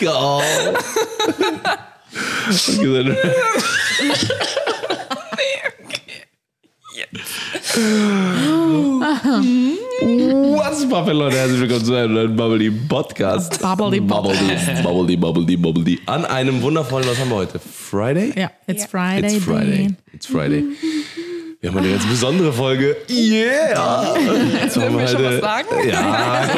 Go. What's up, Leute? Herzlich willkommen zu einem neuen Bubbly Podcast. Bubbly Bubbly, Bubbly, Bubbly, Bubbly. An einem wundervollen, was haben wir heute? Friday? Ja, it's Friday. It's Friday. Day. It's Friday. Wir haben eine ganz besondere Folge. Yeah! Jetzt Dürfen wir schon was sagen? Ja,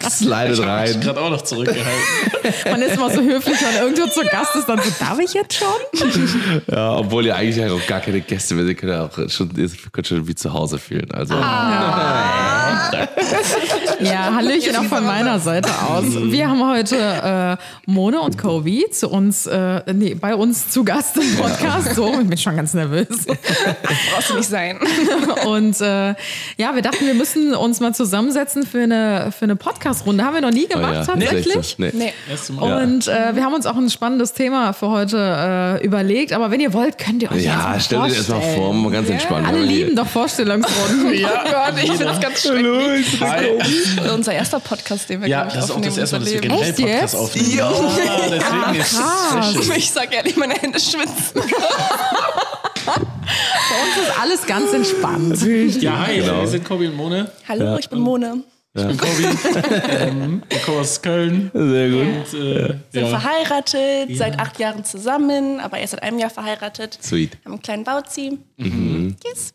slidet rein. gerade auch noch zurückgehalten. Man ist immer so höflich, wenn irgendwo zu Gast ist, dann so, darf ich jetzt schon? Ja, obwohl ihr eigentlich auch gar keine Gäste mehr seid, könnt ihr auch schon, ihr könnt schon wie zu Hause fühlen. Also, Ja, Hallöchen auch von meiner Seite aus. Wir haben heute äh, Mone und Kobe zu uns, äh, nee, bei uns zu Gast im Podcast. So, ich bin schon ganz nervös. Brauchst du nicht sein. Und äh, ja, wir dachten, wir müssen uns mal zusammensetzen für eine, für eine Podcast-Runde. Haben wir noch nie oh gemacht, ja, tatsächlich. Nee. Nee. Mal. Und äh, wir haben uns auch ein spannendes Thema für heute äh, überlegt. Aber wenn ihr wollt, könnt ihr euch Ja, jetzt stell mal dir das mal vor, mal ganz entspannt. Alle lieben doch Vorstellungsrunden. Oh Gott, ich finde das ganz schrecklich. Hi. Unser erster Podcast, den wir, Ja, ich, das ist auch aufnehmen das erste Mal, dass wir generell Echt jetzt? Podcast aufnehmen. Ja, deswegen ist krass. es Leben. Ich sag ehrlich, meine Hände schwitzen. Bei uns ist alles ganz entspannt. Ja, hi, Genau. wir sind Kobi und Mone. Hallo, ich bin Mone. Ich bin Kobi. ähm, ich komme aus Köln. Sehr gut. Und, äh, Sind ja. verheiratet, seit acht Jahren zusammen, aber erst seit einem Jahr verheiratet. Sweet. Haben einen kleinen Yes.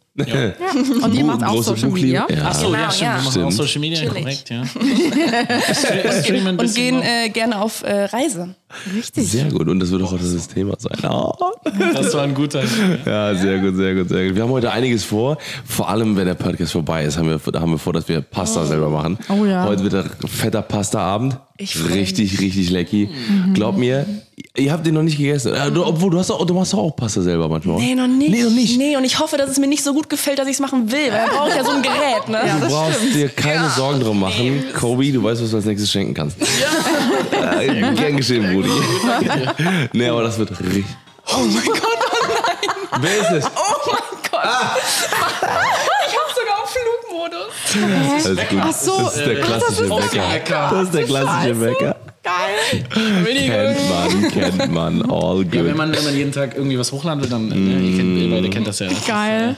Und ihr macht auch Große Social. Media. Ja. Achso, ja, Genau, stimmt. ja. Wir machen auch Stimmt. Social Media, korrekt, ja. Und bisschen gehen äh, gerne auf äh, Reise. Richtig. Sehr gut. Und das wird auch heute das Thema sein. Oh. Das war ein guter. Ja, sehr gut, sehr gut, sehr gut. Wir haben heute einiges vor. Vor allem, wenn der Podcast vorbei ist, haben wir, da haben wir vor, dass wir Pasta selber machen. Oh ja. Heute wird ein fetter Pasta-Abend. Ich Richtig, richtig lecky. Glaub mir, ihr habt den noch nicht gegessen. Du, obwohl, du, hast auch, du machst doch auch Pasta selber manchmal. Nee, noch nicht. Nee, noch nicht. Nee, und ich hoffe, dass es mir nicht so gut gefällt, dass ich es machen will, weil dann brauche ich ja so ein Gerät, ne? Du brauchst dir keine Sorgen drum machen. Kobe, du weißt, was du als nächstes schenken kannst. Ja. Äh, gern geschehen, Brudi. nee, aber das wird richtig. Oh mein Gott, oh nein. Wer ist es? Oh mein Gott. Auf Alles gut. Ach so. Das ist der klassische ist Wecker. Das ist der klassische Wecker. Geil. Kennt man, kennt man. All Ja, wenn good. man, wenn man jeden Tag irgendwie was hochladet, dann, äh, ihr, kennt, ihr beide kennt das ja. Geil.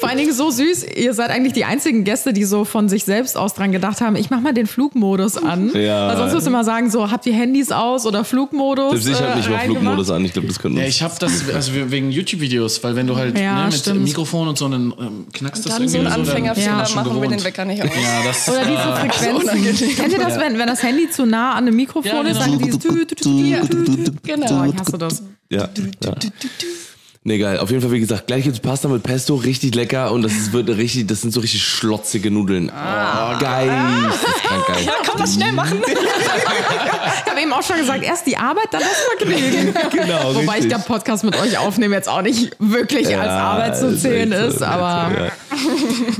Vor allen Dingen so süß. Ihr seid eigentlich die einzigen Gäste, die so von sich selbst aus dran gedacht haben, ich mach mal den Flugmodus an. Ja. Weil sonst müsst ihr mal sagen, so, habt ihr Handys aus oder Flugmodus? Ich habe nicht mal äh, Flugmodus an. Ich glaube, das können Ja, wir. ich habe das also wegen YouTube-Videos, weil wenn du halt Ja, ne, mit stimmt. Mikrofon und so einen ähm, knackst das Dann so irgendwie so, dann Anfängerfehler Ja, schon machen wir gewohnt. Den Wecker nicht aus. Ja, das Oder diese äh, Frequenzen. Kennt ihr das, wenn, wenn das Handy zu nah an einem Mikrofon Ja, ist? genau. Dann dieses. Genau. Ich hasse das. Ja. ja. Nee, geil. Auf jeden Fall, wie gesagt, gleich gibt's Pasta mit Pesto, richtig lecker und das ist, wird richtig, das sind so richtig schlotzige Nudeln. Oh, geil. Das ist krank geil. Ja, komm, das schnell machen. Ich habe eben auch schon gesagt, erst die Arbeit, dann das Vergnügen. Genau, Wobei ich richtig. der Podcast mit euch aufnehmen jetzt auch nicht wirklich als Arbeit zu ist zählen so, ist, aber Ja.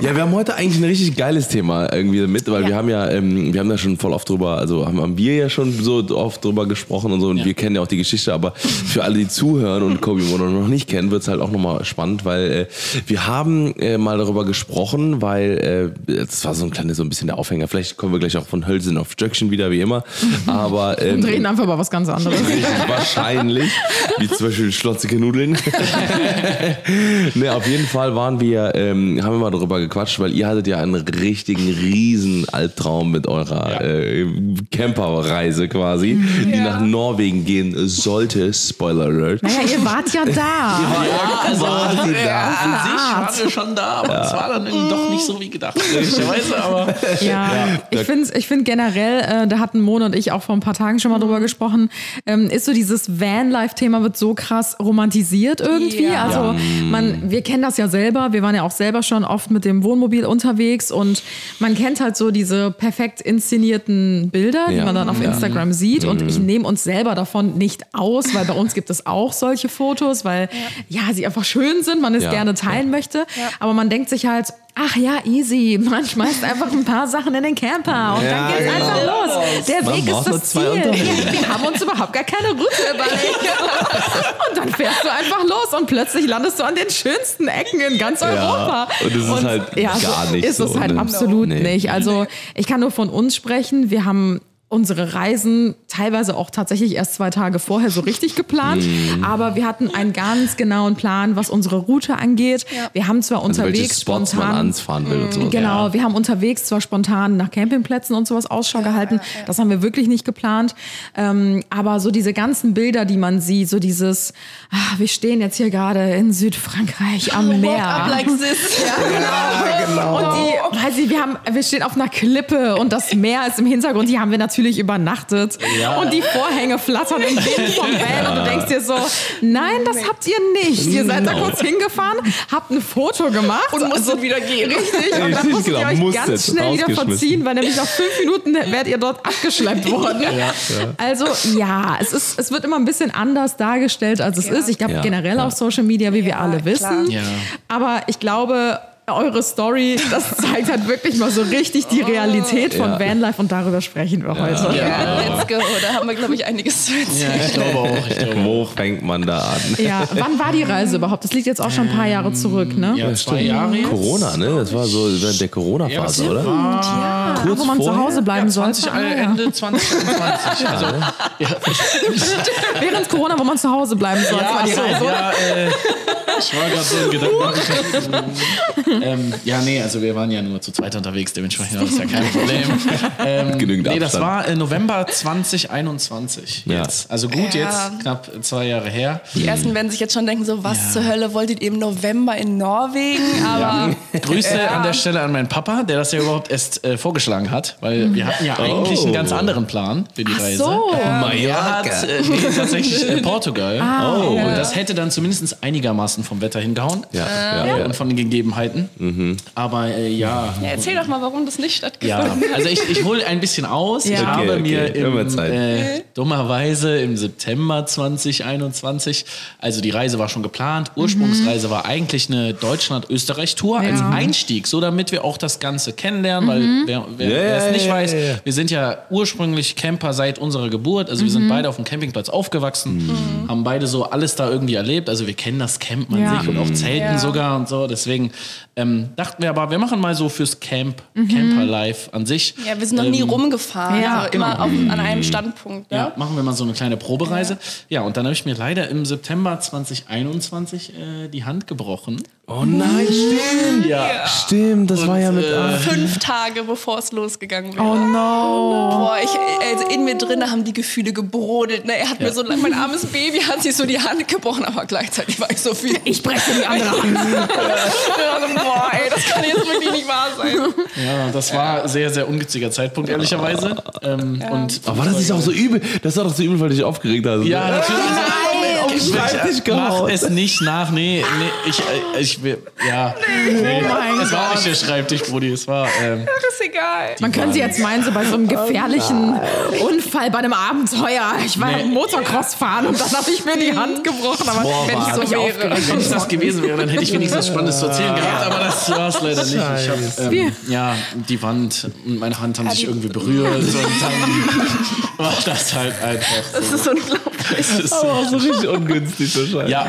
ja, wir haben heute eigentlich ein richtig geiles Thema irgendwie mit, weil wir haben ja, ähm, wir haben da schon voll oft drüber, also haben, wir ja schon so oft drüber gesprochen und so und wir kennen ja auch die Geschichte, aber für alle, die zuhören und Kobe Mono noch nicht kennen, wird's halt auch nochmal spannend, weil äh, wir haben äh, mal darüber gesprochen, weil äh, das war so ein kleines, so ein bisschen der Aufhänger. Vielleicht kommen wir gleich auch von Hölzen auf Stöckchen wieder, wie immer. Aber ähm, und reden einfach über was ganz anderes. Wahrscheinlich. Wie zum Beispiel schlotzige Nudeln. ne, auf jeden Fall waren wir, ähm, haben wir mal darüber gequatscht, weil ihr hattet ja einen richtigen riesen Albtraum mit eurer äh, Camperreise quasi, die nach Norwegen gehen sollte. Spoiler Alert. Naja, ihr wart ja da. Ja, also, äh, da. an sich waren wir schon da, aber es war dann irgendwie doch nicht so wie gedacht, ehrlicherweise, aber Ja, ich finde ich find generell, äh, da hatten Mona und ich auch vor ein paar Tagen schon mal drüber gesprochen, ähm, ist so dieses Van-Life-Thema wird so krass romantisiert irgendwie. Ja. Also man, wir kennen das ja selber, wir waren ja auch selber schon oft mit dem Wohnmobil unterwegs und man kennt halt so diese perfekt inszenierten Bilder, die Ja. man dann auf Ja. Instagram sieht und ich nehme uns selber davon nicht aus, weil bei uns gibt es auch solche Fotos, weil ja, sie einfach schön sind, man es Ja. gerne teilen möchte, aber man denkt sich halt, ach ja, easy. Man schmeißt einfach ein paar Sachen in den Camper und Ja, dann geht's genau. einfach los. Der Man Weg ist das Ziel. Wir haben uns überhaupt gar keine Route überlegt. und dann fährst du einfach los und plötzlich landest du an den schönsten Ecken in ganz Europa. und es ist halt gar nicht ist so, es halt ne? absolut Nee. nicht. Also ich kann nur von uns sprechen. Wir haben unsere Reisen teilweise auch tatsächlich erst zwei Tage vorher so richtig geplant. Mhm. Aber wir hatten einen ganz genauen Plan, was unsere Route angeht. Wir haben zwar Also unterwegs Spots man spontan. anfahren will und so. Genau, wir haben unterwegs zwar spontan nach Campingplätzen und sowas Ausschau gehalten. Das haben wir wirklich nicht geplant. Ähm, aber so diese ganzen Bilder, die man sieht, so dieses, ah, wir stehen jetzt hier gerade in Südfrankreich am Meer. This. genau. Und die, weiß ich, wir haben, wir stehen auf einer Klippe und das Meer ist im Hintergrund. Die haben wir natürlich übernachtet. Und die Vorhänge flattern im Wind vom Van und du denkst dir so, nein, das habt ihr nicht. Ihr seid da kurz hingefahren, habt ein Foto gemacht Und musst wieder gehen. Richtig, und dann Richtig, musst genau, ihr euch musstet, ganz schnell wieder verziehen, weil nämlich nach fünf Minuten werdet ihr dort abgeschleppt worden. Also ja, es, ist, es wird immer ein bisschen anders dargestellt, als es ist. Ich glaube Ja, generell ja. auf Social Media, wie wir alle wissen. Ja. Aber ich glaube, eure Story, das zeigt halt wirklich mal so richtig die Realität von Ja. Vanlife und darüber sprechen wir heute. Ja, let's go. Da haben wir, glaube ich, einiges zu erzählen. Ja, ich glaube auch. Ich glaube Wo fängt man da an? Ja, wann war die Reise überhaupt? Das liegt jetzt auch schon ein paar Jahre zurück, ne? Ja, zwei Jahre jetzt. Corona, ne? Das war so während der Corona-Phase, Ja, oder? Ja, Kurz wo man zu vorher? Hause bleiben Ja, sollte. 20, Ah, ja. Ende 2020. Also, Während Corona, wo man zu Hause bleiben sollte, war die so, Reise. ja, äh, ich war gerade so im Gedanken. ähm, ja, nee, also wir waren ja nur zu zweit unterwegs, dementsprechend war das ja kein Problem. Ähm, Genügend nee, das war äh, November 2021 Ja. jetzt. Also gut, Ja. jetzt knapp zwei Jahre her. Die ersten werden sich jetzt schon denken, so was zur Hölle wolltet ihr im November in Norwegen? Aber Grüße an der Stelle an meinen Papa, der das ja überhaupt erst äh, vorgeschlagen hat, weil wir hatten ja eigentlich einen ganz anderen Plan für die Reise. So. Er hat äh, nee, tatsächlich äh, Portugal. Oh. Und das hätte dann zumindest einigermaßen vom Wetter hingehauen. Ja, ja, Äh, ja. Und von den Gegebenheiten. Aber äh, ja. ja, erzähl doch mal, warum das nicht Ja, stattgefunden also ich, ich hole ein bisschen aus. Ich Ja. habe Okay, okay. mir im, äh, dummerweise im September 2021, also die Reise war schon geplant. Ursprungsreise war eigentlich eine Deutschland-Österreich-Tour als Einstieg, so damit wir auch das Ganze kennenlernen, weil wer, wer, Ja, wer es ja, nicht ja, weiß, ja, ja. wir sind ja ursprünglich Camper seit unserer Geburt. Also wir sind beide auf dem Campingplatz aufgewachsen, haben beide so alles da irgendwie erlebt. Also wir kennen das Camp an Ja. sich und auch Zelten Ja. sogar und so. Deswegen ähm, dachten wir aber, wir machen mal so fürs Camp, Camper-Life an sich. Ja, wir sind noch nie Ähm, rumgefahren. ja, also immer genau. auf, an einem Standpunkt. Ja, Ja. machen wir mal so eine kleine Probereise. Ja, und dann habe ich mir leider im September 2021 äh, die Hand gebrochen. Oh nein, stimmt. Ja. Stimmt, das war ja mit. ah. Fünf Tage bevor es losgegangen wäre. Oh no. Boah, ich, also in mir drin haben die Gefühle gebrodelt. Ne? Er hat mir so, mein armes Baby hat sich so die Hand gebrochen, aber gleichzeitig war ich so viel. Ich breche die andere Hand. Also, boah, ey, das kann jetzt wirklich nicht wahr sein. Ja, das war sehr, sehr ungünstiger Zeitpunkt, ehrlicherweise. Ähm, und Aber war das nicht auch so übel? Das war doch so übel, weil du dich aufgeregt hast. Ja, natürlich. Schreibtisch Mach es nicht nach. Nee, nee, ich, äh, ich will, ja. Nee, mein es war nicht der Schreibtisch, Brudi. Es war, ähm, Das ist egal. Man könnte jetzt meinen, so bei so einem gefährlichen Unfall, bei einem Abenteuer. Ich war Nee. Motocross fahren und dann habe ich mir die Hand gebrochen. Aber Boah, wenn ich so wäre. aufgeregt Wenn es das gewesen wäre, dann hätte ich wenigstens was Spannendes zu erzählen gehabt, aber das war es leider nicht. Ich hab, ähm, ja, die Wand und meine Hand haben sich irgendwie berührt und dann war das halt einfach Das so. ist unglaublich. Das ist- Aber so richtig ungünstig wahrscheinlich. Ja,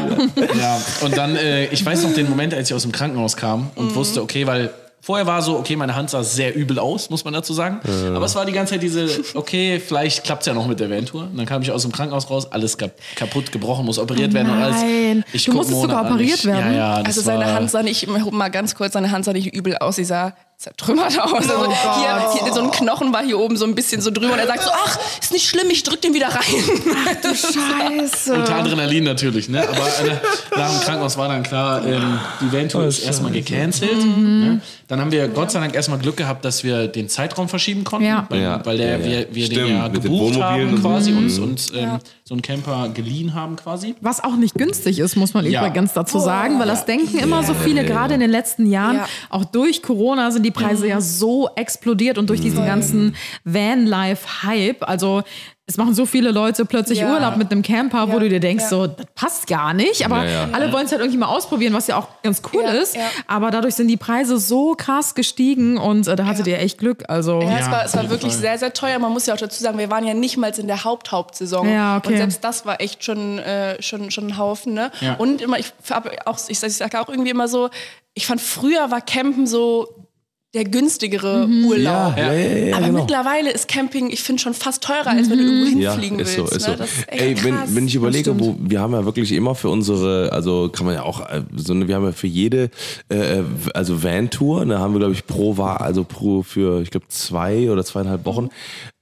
ja. Und dann, äh, ich weiß noch den Moment, als ich aus dem Krankenhaus kam und wusste, okay, weil vorher war so, okay, meine Hand sah sehr übel aus, muss man dazu sagen. Aber es war die ganze Zeit diese, okay, vielleicht klappt es ja noch mit der Van-Tour. Und dann kam ich aus dem Krankenhaus raus, alles kap kaputt, gebrochen, muss operiert werden und alles. nein. Du musstest Monat sogar operiert ich, werden? Ja, ja, Also seine Hand sah nicht, mal ganz kurz, seine Hand sah nicht übel aus. Sie sah zertrümmert aus. Also Oh hier, hier, so ein Knochen war hier oben so ein bisschen so drüber und er sagt so, ach, ist nicht schlimm, ich drück den wieder rein. Scheiße. Unter Adrenalin natürlich, ne? Aber äh, nach dem Krankenhaus war dann klar, ähm, die Van-Tour ist erstmal gecancelt. Mhm. Ne? Dann haben wir Gott sei Dank erstmal Glück gehabt, dass wir den Zeitraum verschieben konnten, Ja. weil, Ja, weil der, ja, ja. wir, wir den Stimmt, ja den gebucht Wohnmobilen haben und quasi, Mhm. uns, uns ähm, so einen Camper geliehen haben quasi. Was auch nicht günstig ist, muss man Ja. übrigens dazu sagen, weil das denken immer so viele, gerade in den letzten Jahren. Ja. Auch durch Corona sind die Preise ja so explodiert und durch diesen ganzen Van-Life-Hype. Also es machen so viele Leute plötzlich Ja. Urlaub mit einem Camper, wo Ja. du dir denkst, Ja. so, das passt gar nicht. Aber Ja, ja. alle wollen es halt irgendwie mal ausprobieren, was ja auch ganz cool Ja, ist. ja. Aber dadurch sind die Preise so krass gestiegen und äh, da hattet ihr echt Glück. Also, Ja, es war, es war wirklich Fall. sehr, sehr teuer. Man muss ja auch dazu sagen, wir waren ja nicht mal in der Haupt-Hauptsaison. Ja, okay. Und selbst das war echt schon, äh, schon, schon ein Haufen. Ne? Ja. Und immer, ich, auch, ich, ich sage auch irgendwie immer so, ich fand früher war Campen so der günstigere Urlaub. Ja, ja, ja, ja, Aber genau. mittlerweile ist Camping, ich finde, schon fast teurer, als wenn du irgendwo Ja, hinfliegen ist willst. so, ist ne? so. Das ist Ey, wenn, wenn ich überlege, wo, wir haben ja wirklich immer für unsere, also kann man ja auch, äh, so eine, wir haben ja für jede, äh, also Van-Tour, da haben wir, glaube ich, pro war, also pro für, ich glaube, zwei oder zweieinhalb Wochen,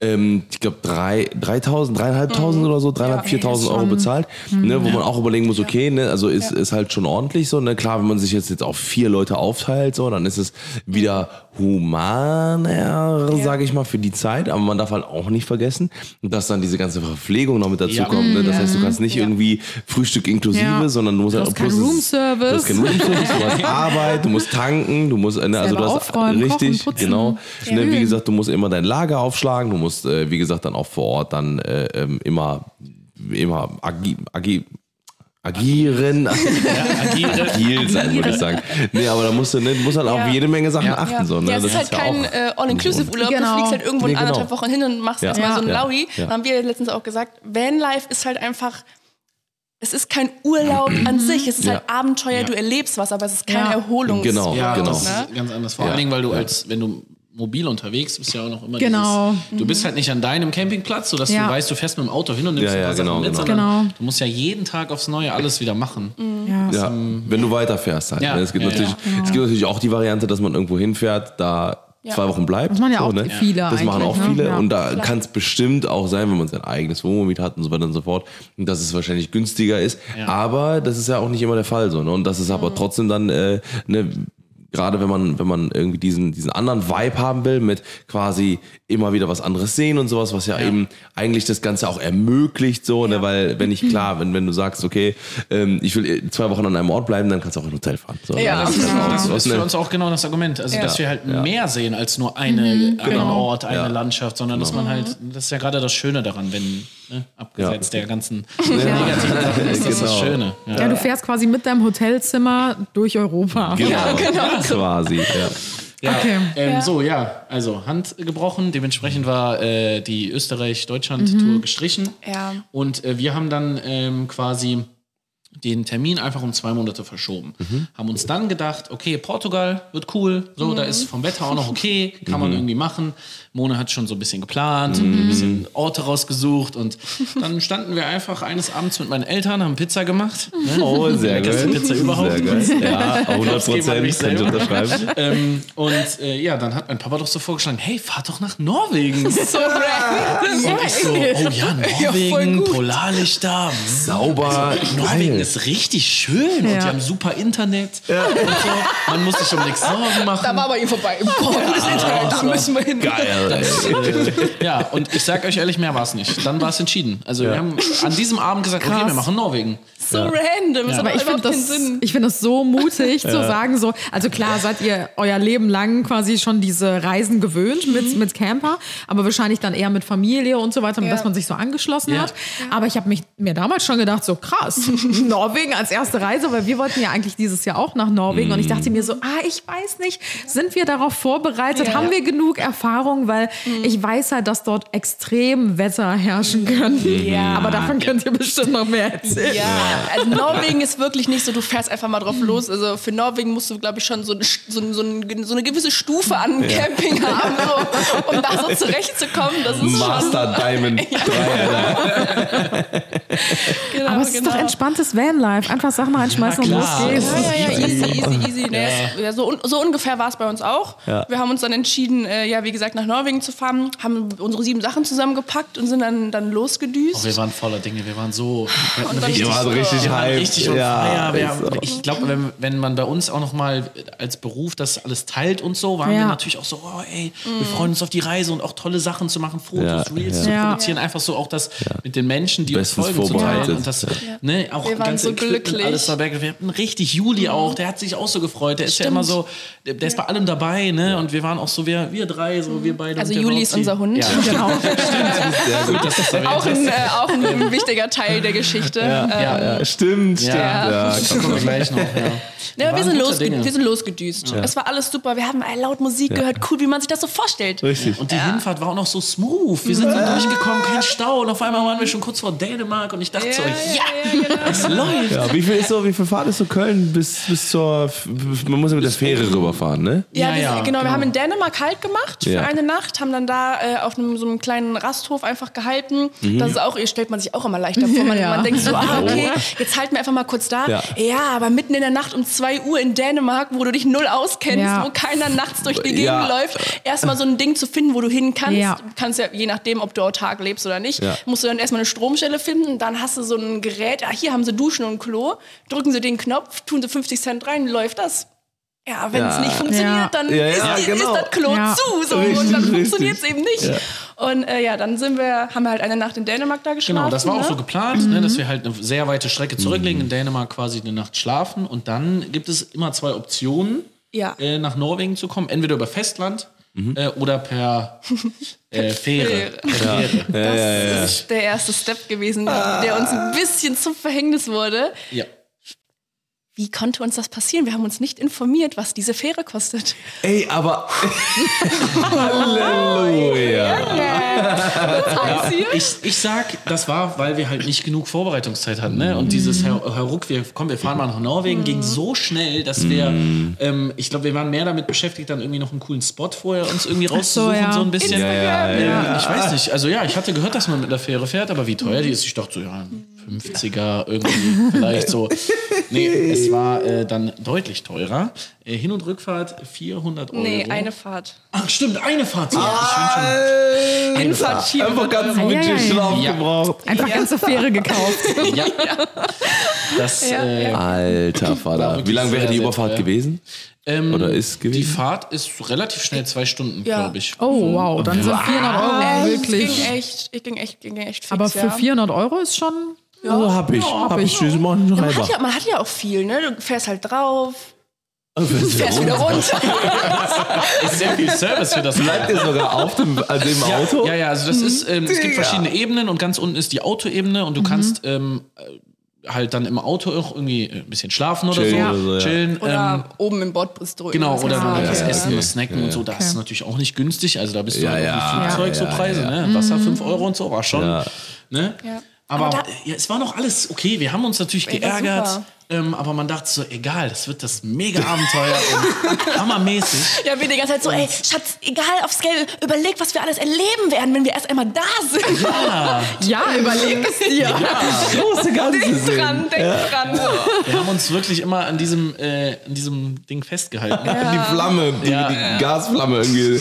ähm, ich glaube, drei, 3.000, dreieinhalbtausend oder so, dreieinhalb, Ja, 4.000 ist Euro schon- ne, wo man auch überlegen muss, okay, ne, also ist, ist halt schon ordentlich so, ne, klar, wenn man sich jetzt, jetzt auf vier Leute aufteilt, so, dann ist es wieder humaner, sage ich mal, für die Zeit, aber man darf halt auch nicht vergessen, dass dann diese ganze Verpflegung noch mit dazu Ja. kommt, ne? das heißt, du kannst nicht irgendwie Frühstück inklusive, Ja. sondern du musst Du halt keinen plus das- Roomservice. Du hast keinen Roomservice, du hast Arbeit, du musst tanken, du musst, ne, also du hast aufräumen, richtig, kochen, genau, ne, wie gesagt, du musst immer dein Lager aufschlagen, du musst, äh, wie gesagt, dann auch vor Ort dann äh, ähm, immer, immer agi, agi, agieren, Agiere. agil sein, würde ich sagen. Nee, aber da musst du, ne, du musst halt auf Ja. jede Menge Sachen Ja. achten. Ja, So, ne? ja es Das ist halt ja kein äh, All-Inclusive-Urlaub. Genau. Du fliegst halt irgendwo in Nee, genau. anderthalb Wochen hin und machst Ja. erstmal so ein Ja. Laui. Ja. Da haben wir letztens auch gesagt, Vanlife ist halt einfach, es ist kein Urlaub an sich. Es ist Ja. halt Abenteuer, Ja. du erlebst was, aber es ist kein Ja. Erholungs Genau, Ja, genau. das Ne? ist ganz anders. Vor Ja. allen Dingen, weil du als, wenn du mobil unterwegs bist, ja auch noch immer Genau. dieses, du bist halt nicht an deinem Campingplatz, sodass Ja. du weißt, du fährst mit dem Auto hin und nimmst Ja, ein ja, paar genau, Sachen mit, genau. sondern Genau. du musst ja jeden Tag aufs Neue alles wieder machen. ja. Ja, wenn du weiterfährst halt. Ja. ne? Es, gibt Ja, natürlich, ja. es gibt natürlich auch die Variante, dass man irgendwo hinfährt, da Ja. zwei Wochen bleibt. Das machen ja auch ne? viele Das machen auch ne? viele. Ja. Und da kann es bestimmt auch sein, wenn man sein eigenes Wohnmobil hat und so weiter und so fort, dass es wahrscheinlich günstiger ist. Ja. Aber das ist ja auch nicht immer der Fall so. Ne? Und das ist aber trotzdem dann äh, ne, gerade wenn man, wenn man irgendwie diesen, diesen anderen Vibe haben will, mit quasi immer wieder was anderes sehen und sowas, was ja, eben eigentlich das Ganze auch ermöglicht, so, ne, weil wenn ich klar, wenn, wenn du sagst, okay, ähm, ich will zwei Wochen an einem Ort bleiben, dann kannst du auch in ein Hotel fahren. So, Ja, ne? das ist ist- auch- Das ist ist für uns auch genau das Argument. Also, Ja. dass wir halt Ja. mehr sehen als nur eine, einen Ort, eine Ja. Landschaft, sondern dass man halt, das ist ja gerade das Schöne daran, wenn, ne, abgesetzt der ganzen negativen Sachen, ist das das Genau. Schöne. Ja. Ja, du fährst quasi mit deinem Hotelzimmer durch Europa. Genau, quasi. Ja. Ja, Okay. Ähm, Ja. So, ja, also Hand gebrochen. Dementsprechend war äh, die Österreich-Deutschland-Tour gestrichen. Ja. Und äh, wir haben dann ähm, quasi den Termin einfach um zwei Monate verschoben. Haben uns dann gedacht, okay, Portugal wird cool, so, da ist vom Wetter auch noch okay, kann man irgendwie machen. Mona hat schon so ein bisschen geplant, ein bisschen Orte rausgesucht und dann standen wir einfach eines Abends mit meinen Eltern, haben Pizza gemacht. Ne? Oh, sehr Die leckerste gut. Pizza überhaupt. Sehr geil. Ja, 100 Aufs geben an mich Prozent unterschreiben. ähm, und äh, ja, dann hat mein Papa doch so vorgeschlagen, hey, fahr doch nach Norwegen. So random. Und ich so, oh ja, Ja, Norwegen, gut. Polarlichter. Sauber, Norwegen geil. Ist richtig schön und die haben super Internet. Und so. Man muss sich um nichts Sorgen machen. Da war bei ihm vorbei. Boah, gutes Internet, da müssen wir hin. Geil, ja, und ich sag euch ehrlich, mehr war es nicht. Dann war es entschieden. Also wir haben an diesem Abend gesagt, okay, Krass. wir machen Norwegen. So random. Aber ich finde das, ich finde das so mutig zu sagen, so, also klar seid ihr euer Leben lang quasi schon diese Reisen gewöhnt mit, mit Camper, aber wahrscheinlich dann eher mit Familie und so weiter, Ja. dass man sich so angeschlossen Ja. hat. Aber ich habe mich mir damals schon gedacht, so krass, Norwegen als erste Reise, weil wir wollten ja eigentlich dieses Jahr auch nach Norwegen und ich dachte mir so, ah, ich weiß nicht, sind wir darauf vorbereitet? Ja. Haben wir genug Erfahrung? Weil ich weiß halt, dass dort extrem Wetter herrschen können. Ja. Aber davon könnt ihr bestimmt noch mehr erzählen. Ja, also Norwegen ist wirklich nicht so, du fährst einfach mal drauf los. Also für Norwegen musst du, glaube ich, schon so, eine- so, so, ein- so eine gewisse Stufe an Camping haben, so, um da so zurechtzukommen. Das ist Master Diamond 3, Alter. schon, genau, Aber es ist doch entspanntes Vanlife. Einfach Sachen reinschmeißen Ja, und los geht's. Ja, ja, ja, easy, easy, easy. Ne, ja, so, so ungefähr war es bei uns auch. Ja. Wir haben uns dann entschieden, äh, ja, wie gesagt, nach Norwegen zu fahren, haben unsere sieben Sachen zusammengepackt und sind dann, dann losgedüst. Oh, wir waren voller Dinge, wir waren so wir Und richtig Wir waren richtig Ja, haben, ich glaube, wenn, wenn man bei uns auch noch mal als Beruf das alles teilt und so, waren Ja. wir natürlich auch so, oh ey, wir freuen uns auf die Reise und auch tolle Sachen zu machen, Fotos, Ja, Reels ja. zu Ja. produzieren, einfach so auch das mit den Menschen, die Bestens uns folgen, zu teilen und das, Ja. ne, auch Wir waren ganze so Equipment, glücklich. Alles dabei. Wir hatten richtig Juli auch, der hat sich auch so gefreut. Der ist ja Stimmt. immer so, der, der ist bei allem dabei, ne? Und wir waren auch so, wir, wir drei, so wir beide. Also Juli ist unser Hund. Ja, Genau. sehr gut, das Auch ein, äh, auch ein, wichtiger Teil der Geschichte. Ähm, Ja, stimmt, stimmt. Ja. Ja, kommen wir gleich noch. Ja. Ja, wir, sind losge wir sind losgedüst. Es war alles super. Wir haben laut Musik gehört. Cool, wie man sich das so vorstellt. Richtig. Und die Hinfahrt war auch noch so smooth. Wir sind so durchgekommen, kein Stau. Und auf einmal waren wir schon kurz vor Dänemark. Und ich dachte so, ja, es läuft. Ja, wie viel ist so, wie viel Fahrt ist so Köln bis, bis zur, man muss ja mit der Fähre rüberfahren, ne? Ja, Ja, wir, ja, genau, Wir genau. haben in Dänemark Halt gemacht für Ja. eine Nacht, haben dann da äh, auf einem, so einem kleinen Rasthof einfach gehalten. Das ist auch, ihr stellt man sich auch immer leichter vor. Man, Ja. man denkt so, ah, okay, jetzt halten wir einfach mal kurz da. Ja. Ja. aber mitten in der Nacht um 2 Uhr in Dänemark, wo du dich null auskennst, Ja. wo keiner nachts durch die Gegend Ja. läuft, erstmal so ein Ding zu finden, wo du hin kannst. Ja. Du kannst ja, je nachdem, ob du autark lebst oder nicht, Ja. musst du dann erstmal eine Stromstelle finden. Dann hast du so ein Gerät, ah, hier haben sie Duschen und Klo, drücken sie den Knopf, tun sie 50 Cent rein, läuft das. Ja, wenn es Ja. nicht funktioniert, Ja. dann Ja, ist, genau. ist das Klo Ja. zu so, Richtig, und dann funktioniert es eben nicht. Und äh, ja, dann sind wir, haben wir halt eine Nacht in Dänemark da geschlafen. Genau, das war auch ne? so geplant, ne, dass wir halt eine sehr weite Strecke zurücklegen, in Dänemark quasi eine Nacht schlafen. Und dann gibt es immer zwei Optionen, Ja. äh, nach Norwegen zu kommen. Entweder über Festland äh, oder per äh, Fähre. Per Fähre. Das ist der erste Step gewesen, der uns ein bisschen zum Verhängnis wurde. Ja. Wie konnte uns das passieren? Wir haben uns nicht informiert, was diese Fähre kostet. Ey, aber. Halleluja. Ich, ich sag, das war, weil wir halt nicht genug Vorbereitungszeit hatten. Ne? Und dieses Herr, Herr Ruck, wir, komm, wir fahren mal nach Norwegen, ging so schnell, dass wir, ähm, ich glaube, wir waren mehr damit beschäftigt, dann irgendwie noch einen coolen Spot vorher uns irgendwie rauszusuchen, so, ja. ein bisschen. Ja, ja, ja. Ich weiß nicht, also ja, ich hatte gehört, dass man mit der Fähre fährt, aber wie teuer die ist, ich dachte so, ja, 50er irgendwie, vielleicht so. Nee, es war äh, dann deutlich teurer. Äh, Hin- und Rückfahrt 400 Euro. Nee, eine Fahrt. Ach, stimmt, eine Fahrt. Ja, ich bin Hinfahrt 400 Einfach ganz. Budget Ja, ja, ja. Schlaf Ja. gebraucht. Einfach ganze Fähre gekauft. schon, ja. Das, Ja, äh, ja. Alter Vater. Wie lange wäre die Überfahrt gewesen? Ähm, Oder ist Die gewesen? Fahrt ist relativ schnell, zwei Stunden, Ja. glaube ich. Oh, wow. Dann sind 400 Euro Äh, wirklich. Ging echt, ich ging echt, ging echt fix, Aber für ja. 400 Euro ist schon. Oh, hab ich. hab ich. Süße Morgen Man hat, ja, man hat ja auch viel, ne? Du fährst halt drauf, Fährst fährst wieder runter. Ist sehr viel Service für das Bleibt ihr sogar auf dem, also im Auto? Ja, ja, also das ist, ähm, es gibt verschiedene Ebenen und ganz unten ist die Autoebene und du kannst ähm, äh, halt dann im Auto auch irgendwie äh, ein bisschen schlafen oder Chillen so. oder so, ja. Chillen. Oder ähm, oben im Bordbistro. Genau, irgendwas oder essen. dann was ja, essen, okay. was snacken und so. Das ist natürlich auch nicht günstig. Also da bist du Ja, dann ja, Flugzeug, so ja, Preise, ja. ne? Wasser 5 Euro und so, war schon. Ja. Ne? Ja. Aber, Aber da- ja, es war noch alles okay. Wir haben uns natürlich geärgert. super. Ähm, aber man dachte so, egal, das wird das mega Abenteuer und hammermäßig. Ja, wir die ganze Zeit so, ey, Schatz, egal aufs Geld, überleg, was wir alles erleben werden, wenn wir erst einmal da sind. Ja, überleg es dir. Große Ganze Denk sehen. dran, denk dran. Wir haben uns wirklich immer an diesem, äh, an diesem Ding festgehalten. Die Flamme, die, Ja. die Gasflamme irgendwie.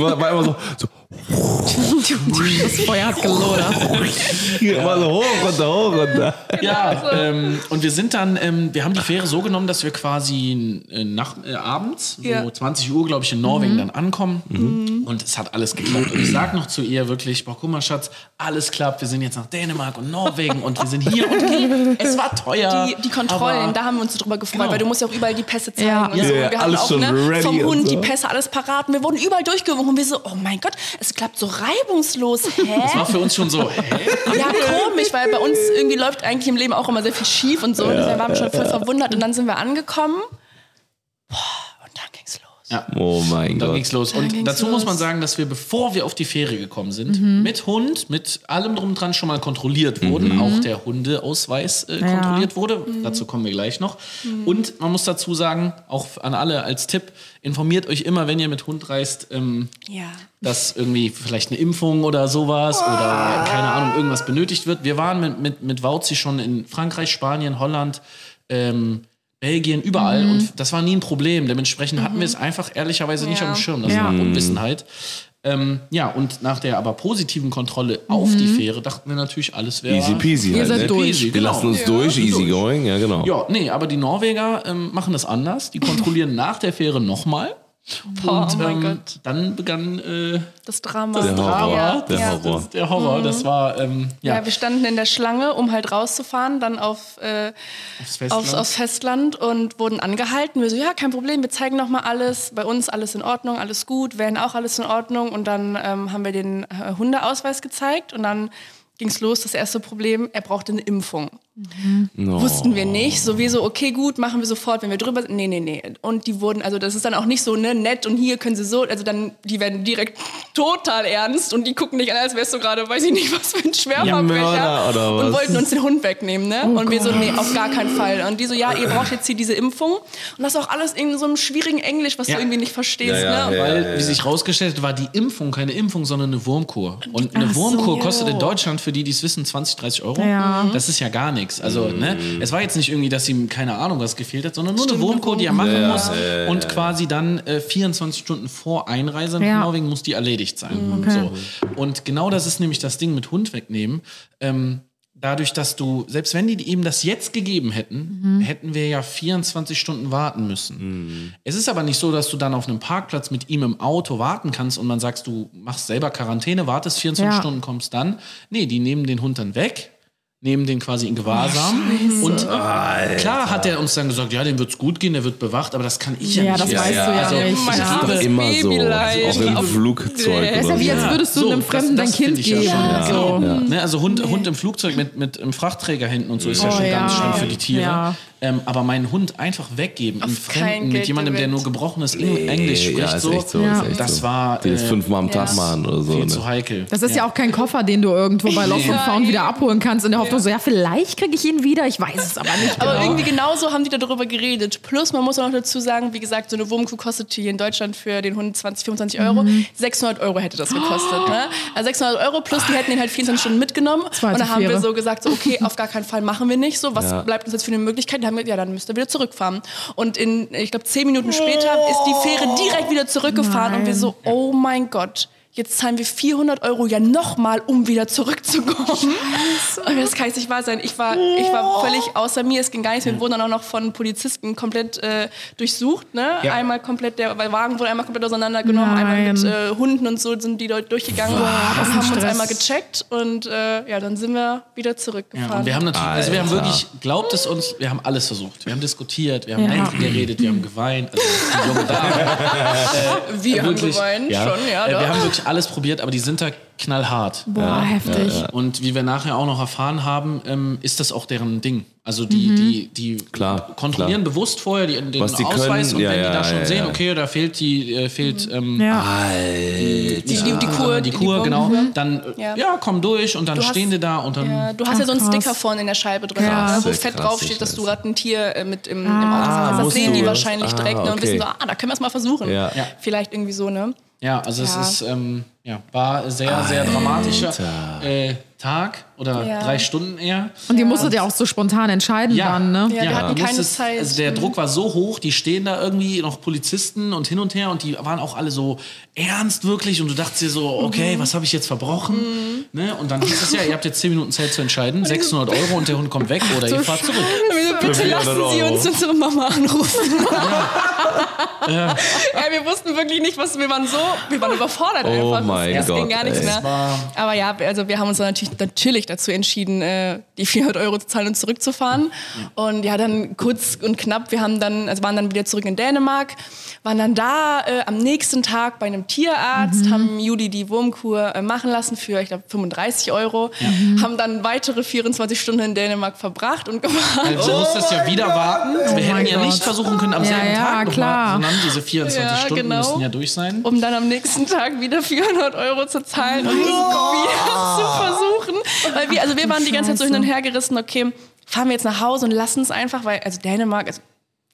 War, war immer so, so Das Feuer hat gelodert. immer so hoch, runter, hoch, runter. Ja, ähm, und wir sind dann, ähm, wir haben die Fähre so genommen, dass wir quasi äh, nach, äh, abends, so Ja. 20 Uhr, glaube ich, in Norwegen dann ankommen. Und es hat alles geklappt. Und ich sag noch zu ihr wirklich, boah, guck mal, Schatz, alles klappt. Wir sind jetzt nach Dänemark und Norwegen und wir sind hier. Und okay, es war teuer. Die, die Kontrollen, aber- da haben wir uns drüber gefreut, Genau. weil du musst ja auch überall die Pässe zeigen Ja. und Ja, so. ja, wir hatten alles auch schon ne, ready vom und Hund so. die Pässe, alles parat. Und wir wurden überall durchgewunken und wir so, oh mein Gott, es klappt so reibungslos. Das Hä? war für uns schon so, hä? Ja, komisch, weil bei uns irgendwie läuft eigentlich im Leben auch immer sehr viel schief und so. und deshalb waren wir schon voll verwundert. Und dann sind wir angekommen. Boah, und dann ging's los. Ja. Oh mein Dann Gott. ging's los. Und ging's dazu muss man los. sagen, dass wir, bevor wir auf die Fähre gekommen sind, mit Hund, mit allem drum und dran schon mal kontrolliert wurden. Auch der Hundeausweis äh, kontrolliert wurde. Dazu kommen wir gleich noch. Und man muss dazu sagen, auch an alle als Tipp, informiert euch immer, wenn ihr mit Hund reist, ähm, Ja. dass irgendwie vielleicht eine Impfung oder sowas oder keine Ahnung, irgendwas benötigt wird. Wir waren mit, mit, mit Wauzi schon in Frankreich, Spanien, Holland, ähm, Belgien, überall und das war nie ein Problem. Dementsprechend hatten wir es einfach ehrlicherweise nicht Ja. auf dem Schirm. Das Ja. war Unwissenheit. Ähm, ja, und nach der aber positiven Kontrolle auf die Fähre dachten wir natürlich, alles wäre Easy peasy Ihr halt, seid ne? durch. Wir Genau. lassen uns Ja. durch, easy Durch. going, ja genau. Ja, nee, aber die Norweger ähm, machen das anders. Die kontrollieren nach der Fähre nochmal. Boah, Und oh mein ähm, Gott. dann begann äh, Das Drama. Der Horror. Ja, Der ja. Horror. das, der Horror. Das war ähm, ja, Ja, wir standen in der Schlange, um halt rauszufahren, dann auf, äh, aufs Festland. aufs, aufs Festland und wurden angehalten. Wir so, ja, kein Problem, wir zeigen noch mal alles. Bei uns alles in Ordnung, alles gut, werden auch alles in Ordnung. Und dann ähm, haben wir den äh, Hundeausweis gezeigt und dann ging es los. Das erste Problem, er brauchte eine Impfung. No. Wussten wir nicht. Sowieso, okay, gut, machen wir sofort, wenn wir drüber sind. Nee, nee, nee. Und die wurden, also das ist dann auch nicht so ne, nett und hier können sie so, also dann, die werden direkt total ernst und die gucken nicht an, als wärst du gerade, weiß ich nicht, was für ein Schwerverbrecher. Was? Und wollten uns den Hund wegnehmen, ne? und wir so, nee, auf gar keinen Fall. Und die so, ja, ihr braucht jetzt hier diese Impfung. Und das ist auch alles in so einem schwierigen Englisch, was Ja. du irgendwie nicht verstehst, Ja, ja, ne? ja. Weil, wie sich rausgestellt hat, war die Impfung keine Impfung, sondern eine Wurmkur. Und eine Ach so. Wurmkur kostet in Deutschland, für die, die es wissen, 20, 30 Euro. Ja. Das ist ja gar nichts. Also, ne, es war jetzt nicht irgendwie, dass ihm keine Ahnung was gefehlt hat, sondern nur Stimmt, eine Wurmkur, die er machen Ja, muss. ja, ja, und quasi dann äh, 24 Stunden vor Einreise nach Ja. Norwegen muss die erledigt sein. Okay. So. Und genau das ist nämlich das Ding mit Hund wegnehmen. Ähm, dadurch, dass du, selbst wenn die ihm das jetzt gegeben hätten, hätten wir ja 24 Stunden warten müssen. Es ist aber nicht so, dass du dann auf einem Parkplatz mit ihm im Auto warten kannst und man sagst, du machst selber Quarantäne, wartest 24 Ja. Stunden, kommst dann. Nee, die nehmen den Hund dann weg. Nehmen den quasi in Gewahrsam. und klar hat er uns dann gesagt, ja, dem wird's gut gehen, der wird bewacht, aber das kann ich ja, Ja, nicht. das Ja, weißt ja, du ja also nicht. Ja. Das ist immer so. Auch im Flugzeug. Das Das ist ja wie, als würdest du So, einem das- Fremden das dein Kind ja geben. ja. So. Ne, also Hund, Hund im Flugzeug mit, mit einem Frachtträger hinten und so ist ja Oh, schon ganz ja. schlimm für die Tiere. Ja. Ähm, aber meinen Hund einfach weggeben, in Auf Fremden, mit jemandem, der nur gebrochenes Englisch spricht, ja, ist so, echt so. Ja. Ist echt das war Den äh, fünfmal am Tag ja. machen oder so. viel Ne? zu heikel. Das ist ja. auch kein Koffer, den du irgendwo bei Lost and Ja, Found wieder abholen kannst, in der Hoffnung, so, ja, vielleicht kriege ich ihn wieder, ich weiß es aber nicht Aber genau. irgendwie genauso haben die darüber geredet. Plus, man muss auch noch dazu sagen, wie gesagt, so eine Wurmkuh kostet hier in Deutschland für den Hund 20, 25 Euro. Mhm. 600 Euro hätte das gekostet. Ne? Also 600 Euro plus, die hätten ihn halt 24 Stunden mitgenommen. Zweite und dann haben wir so gesagt, so, okay, auf gar keinen Fall machen wir nicht so. Was Ja. bleibt uns jetzt für eine Möglichkeit? Dann haben ja, dann müsst ihr wieder zurückfahren. Und in, ich glaube, 10 Minuten später ist die Fähre direkt wieder zurückgefahren und wir so, oh mein Gott. Jetzt zahlen wir 400 Euro ja nochmal, um wieder zurückzukommen. Das kann jetzt nicht wahr sein. Ich war, ich war völlig außer mir. Es ging gar nichts. Wir wurden dann auch noch von Polizisten komplett äh, durchsucht. Ne? Ja. Einmal komplett, der Wagen wurde einmal komplett auseinandergenommen. Nein. Einmal mit äh, Hunden und so sind die dort durchgegangen das und haben uns einmal gecheckt. Und äh, ja, dann sind wir wieder zurückgefahren. Ja, und wir haben natürlich, also wir haben wirklich, glaubt es uns, wir haben alles versucht. Wir haben diskutiert, wir haben Ja. geredet, wir haben geweint. Also die junge Dame. wir haben wirklich, geweint, schon, ja. Äh, doch. wir haben wirklich alles probiert, aber die sind da knallhart. Boah, heftig. Und wie wir nachher auch noch erfahren haben, ähm, ist das auch deren Ding. Also die, die, die Klar, kontrollieren klar. bewusst vorher die, den Was die Ausweis können, und ja, wenn die ja, da schon ja, sehen, ja. okay, da fehlt die, äh, fehlt ähm, Ja. die, die, die Kur, die Kur, genau, dann äh, Ja. ja. komm durch und dann Du hast- stehen die da und dann Ja, du hast ja so einen krass. Sticker vorne in der Scheibe drin, Ja. ne, wo fett krasse draufsteht, dass du gerade ein Tier äh, mit im, im Ah. Auto hast. Das sehen du die wahrscheinlich Ah, direkt ne, und wissen so, ah, da können wir es mal versuchen. Ja. Ja. Vielleicht irgendwie so, ne? Ja, also Ja. es ist, ähm, ja, war sehr, sehr dramatischer äh, Tag oder Ja. drei Stunden eher. Und die musstet ja auch so spontan entscheiden dann, ne? Ja, wir hatten keine musstest- Zeit. Also der Mhm. Druck war so hoch, die stehen da irgendwie noch Polizisten und hin und her und die waren auch alle so ernst wirklich und du dachtest dir so, okay, Mhm. was habe ich jetzt verbrochen? Ne? Und dann hieß es ja, ihr habt jetzt 10 Minuten Zeit zu entscheiden, 600 Euro und der Hund kommt weg oder ihr fahrt zurück. Bitte 400 lassen Sie uns unsere Mama anrufen. ja. wir wussten wirklich nicht, was wir waren so, wir waren überfordert Oh einfach. mein es, es ging Gott, gar nichts ey. mehr. war- Aber ja, also wir haben uns dann natürlich, natürlich dazu entschieden, äh, die 400 Euro zu zahlen und zurückzufahren. Und ja, dann kurz und knapp, wir haben dann, also waren dann wieder zurück in Dänemark, waren dann da äh, am nächsten Tag bei einem Tierarzt, haben Judy die Wurmkur äh, machen lassen für, ich glaube, 35 Euro, haben dann weitere 24 Stunden in Dänemark verbracht und gewartet. Also du musstest ja wieder warten. Wir hätten Oh mein ja nicht Gott. versuchen können am Ja, selben ja, Tag klar. mal, sondern diese 24 Ja, Stunden genau. müssen ja durch sein. um dann am nächsten Tag wieder 400 Euro zu zahlen und es wieder zu versuchen. Weil wir, also wir waren die ganze Zeit so hin und her gerissen, okay, fahren wir jetzt nach Hause und lassen es einfach, weil, also Dänemark, also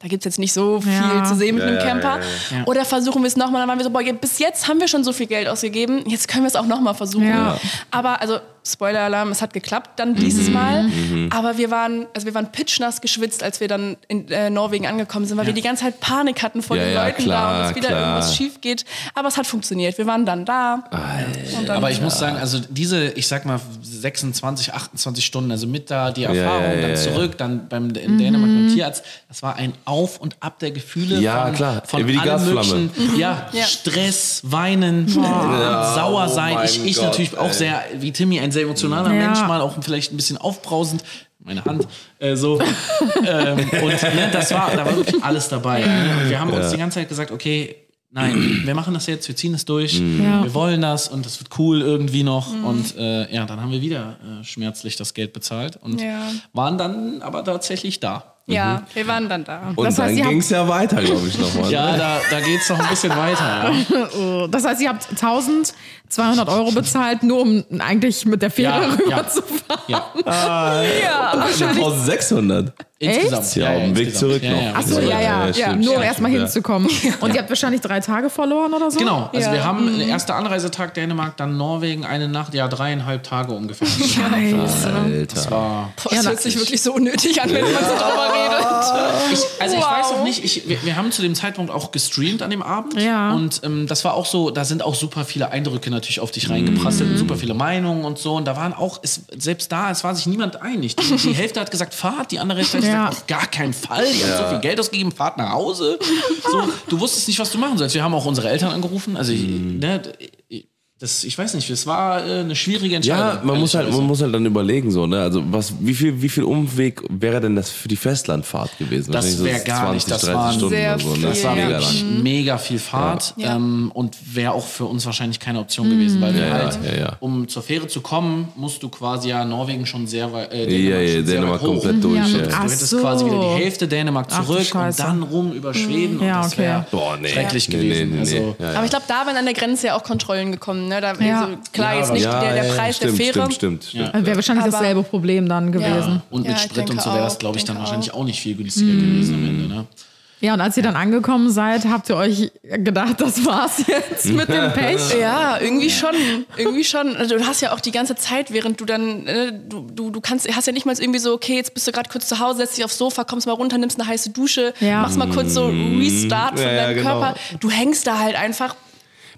da gibt es jetzt nicht so viel Ja. zu sehen mit Ja, einem ja, Camper. ja, ja. Oder versuchen wir es nochmal, dann waren wir so, boah, bis jetzt haben wir schon so viel Geld ausgegeben, jetzt können wir es auch nochmal versuchen. Ja. Aber, also, Spoiler-Alarm, es hat geklappt dann dieses Mhm. Mal. Aber wir waren, also wir waren pitchnass geschwitzt, als wir dann in äh, Norwegen angekommen sind, weil Ja. wir die ganze Zeit Panik hatten vor Ja, den ja, Leuten da klar, und dass wieder klar. irgendwas schief geht. Aber es hat funktioniert. Wir waren dann da. Und dann, Aber ich muss sagen, also diese, ich sag mal, 26, 28 Stunden, also mit da die Erfahrung, ja, ja, dann ja. zurück, dann beim, in Dänemark beim Tierarzt, das war ein Auf und Ab der Gefühle. Ja, von, klar. Von Wie die allem Gasflamme. möglichen. Ja, Ja. Stress, Weinen, sauer oh sein. mein Ich, ich Gott, natürlich auch ey. sehr, wie Timmy, ein sehr emotionaler Ja. Mensch, mal auch vielleicht ein bisschen aufbrausend. Meine Hand, äh, so. ähm, und ne, das war, da war wirklich alles dabei. Wir haben uns die ganze Zeit gesagt, okay, nein, wir machen das jetzt, wir ziehen es durch, Ja. wir wollen das und das wird cool irgendwie noch. Und äh, ja, dann haben wir wieder äh, schmerzlich das Geld bezahlt und Ja. waren dann aber tatsächlich da. Ja, wir waren dann da. Und Das heißt, dann ging es ja weiter, glaube ich, nochmal. Ja, da, da geht es noch ein bisschen weiter. Ja. Das heißt, ihr habt 1200 Euro bezahlt, nur um eigentlich mit der Fähre Ja, rüberzufahren. Ja, Ja, 1600. insgesamt. Ja, auf dem Weg zurück ja, noch. Ja, Achso, ja, ja, ja. Nur um erstmal ja. hinzukommen. Und ihr habt wahrscheinlich drei Tage verloren oder so? Genau, also Ja. wir haben den ersten Anreisetag Dänemark, dann Norwegen, eine Nacht, ja dreieinhalb Tage ungefähr. Scheiße. Das war Boah, das hört sich wirklich so unnötig an, wenn man so drüber redet. Ich, also ich Wow. weiß auch nicht, ich, wir, wir haben zu dem Zeitpunkt auch gestreamt an dem Abend. Ja. Und ähm, das war auch so, da sind auch super viele Eindrücke natürlich auf dich reingeprasselt und super viele Meinungen und so. Und da waren auch, es, selbst da, es war sich niemand einig. Die, die Hälfte hat gesagt, fahrt, die andere Hälfte hat Ja. gesagt, auf gar keinen Fall. Ihr habt so viel Geld ausgegeben, fahrt nach Hause. So, du wusstest nicht, was du machen sollst. Wir haben auch unsere Eltern angerufen. Also, ich, ne, das, ich weiß nicht, es war äh, eine schwierige Entscheidung. Ja, man muss, halt, man muss halt dann überlegen, so, ne? Also, was, wie, viel, wie viel Umweg wäre denn das für die Festlandfahrt gewesen? Das Wahrscheinlich so gar nicht, das waren Stunden sehr so, ne? viel, Das war Ja. wirklich mega viel Fahrt Ja. ähm, und wäre auch für uns wahrscheinlich keine Option gewesen, weil wir Ja, halt, ja, ja. um zur Fähre zu kommen, musst du quasi ja Norwegen schon sehr weit, äh, Ja, Dänemark, ja, sehr Dänemark komplett durch. Ja, Ja, Du Ach hättest so. quasi wieder die Hälfte Dänemark Ach zurück und Scheiße. dann rum über Schweden Ja, und das okay. wäre nee. schrecklich gewesen. nee, nee, also, nee. Ja, ja. Aber ich glaube, da wären an der Grenze ja auch Kontrollen gekommen. Ne? Da, Ja. also, klar, Ja, jetzt nicht ja, der, der Preis stimmt, der Fähre. Stimmt, stimmt, stimmt. Wäre wahrscheinlich Aber- dasselbe Problem dann gewesen. Und mit Sprit und so wäre das, glaube ich, dann wahrscheinlich auch. auch nicht viel günstiger gewesen am Ende. Ne? Ja, und als ihr dann angekommen seid, habt ihr euch gedacht, das war's jetzt mit dem Pech? Ja, irgendwie schon. Irgendwie schon. Also, du hast ja auch die ganze Zeit, während du dann, äh, du, du, du kannst, hast ja nicht mal irgendwie so, okay, jetzt bist du gerade kurz zu Hause, setzt dich aufs Sofa, kommst mal runter, nimmst eine heiße Dusche, Ja. machst mal kurz so Restart von ja, deinem genau. Körper. Du hängst da halt einfach.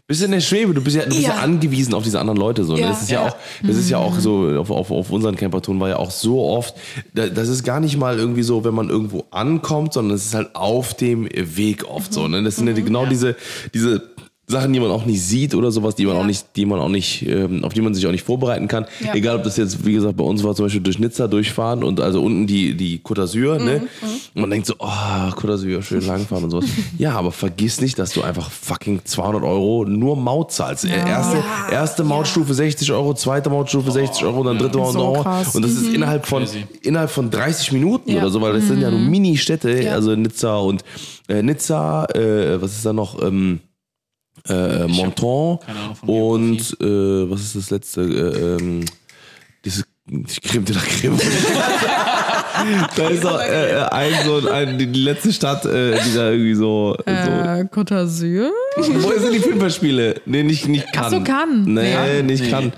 Bist in der Schwebe, du bist ja, du bist ja. Ja. angewiesen auf diese anderen Leute. So. ne? Ja, Das ist ja, ja. auch, das ist ja auch so, auf, auf, auf unseren Campertouren war ja auch so oft, da- das ist gar nicht mal irgendwie so, wenn man irgendwo ankommt, sondern es ist halt auf dem Weg oft so. Ne? Das sind ja die- genau diese, diese Sachen, die man auch nicht sieht oder sowas, die man Ja. auch nicht, die man auch nicht, ähm, auf die man sich auch nicht vorbereiten kann. Ja. Egal, ob das jetzt, wie gesagt, bei uns war zum Beispiel durch Nizza durchfahren und also unten die, die Côte d'Azur, ne? Mhm, Und man denkt so, oh, Côte d'Azur, schön langfahren und sowas. ja, aber vergiss nicht, dass du einfach fucking 200 Euro nur Maut zahlst. Erste, erste Mautstufe 60 Euro, zweite Mautstufe 60 Euro, dann dritte Maut So Euro. krass. Und das ist innerhalb von, Crazy. innerhalb von 30 Minuten Ja. oder so, weil das sind ja nur Mini-Städte, Ja. also Nizza und äh, Nizza, äh, was ist da noch? Ähm, äh, Monton und äh, was ist das letzte? Äh, ähm, diese Creme de la Creme. da ist auch äh, ein, so ein, die letzte Stadt, äh, die da irgendwie so. so Äh, Côte d'Azur? wo sind die Filmverspiele? Nee, nicht, nicht Ach kann. so, Cannes. Nee, Ja. nicht Nee. kann.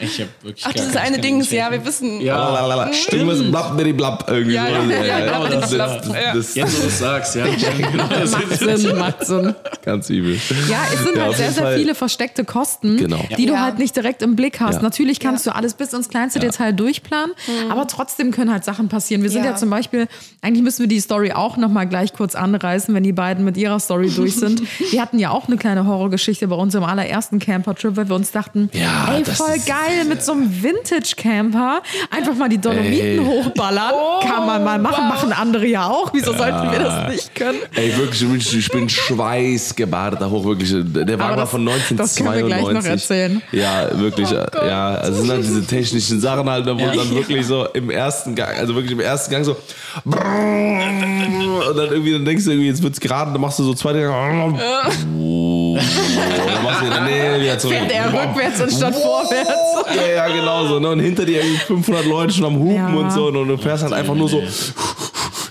Ich habe wirklich Ach, dieses eine Idee. ja, wir wissen. Ja, Lalalala. Irgendwas blapp, bidi, blapp, irgendwie Ja, so. ja, ja, blapp, das, das, ja. das, Jetzt, wo du es sagst, ja. genau, das Macht Sinn, macht Sinn. ganz übel. Ja, es sind Ja, halt sehr, sehr Fall. viele versteckte Kosten, Genau. die du Ja. halt nicht direkt im Blick hast. Ja. Natürlich kannst du alles bis ins kleinste Detail durchplanen, aber trotzdem können halt Sachen passieren. Wir sind ja, Ja. zum Beispiel, eigentlich müssen wir die Story auch nochmal gleich kurz anreißen, wenn die beiden mit ihrer Story durch sind. wir hatten ja auch eine kleine Horrorgeschichte bei uns im allerersten Camper-Trip, weil wir uns dachten, Ja, ey, voll ist- geil, mit so einem Vintage-Camper einfach mal die Dolomiten Ey. hochballern. Kann man mal machen, machen andere ja auch. Wieso sollten wir das nicht können? Ey, wirklich, ich bin schweißgebadet da hoch, wirklich. Der Wagen war von das können wir 1992. gleich noch erzählen. Ja, wirklich, Oh ja. Also es sind halt diese technischen Sachen halt, wo dann wirklich so im ersten Gang, also wirklich im ersten Gang so und dann irgendwie, dann denkst du irgendwie, jetzt wird's gerade, dann machst du so zweite Gang. dann machst du, nee, wieder zurück. Fährt er rückwärts anstatt vorwärts. Ja, ja, genau so. Ne? Und hinter dir irgendwie 500 Leute schon am Hupen Ja. und so. Und du fährst halt einfach nur so,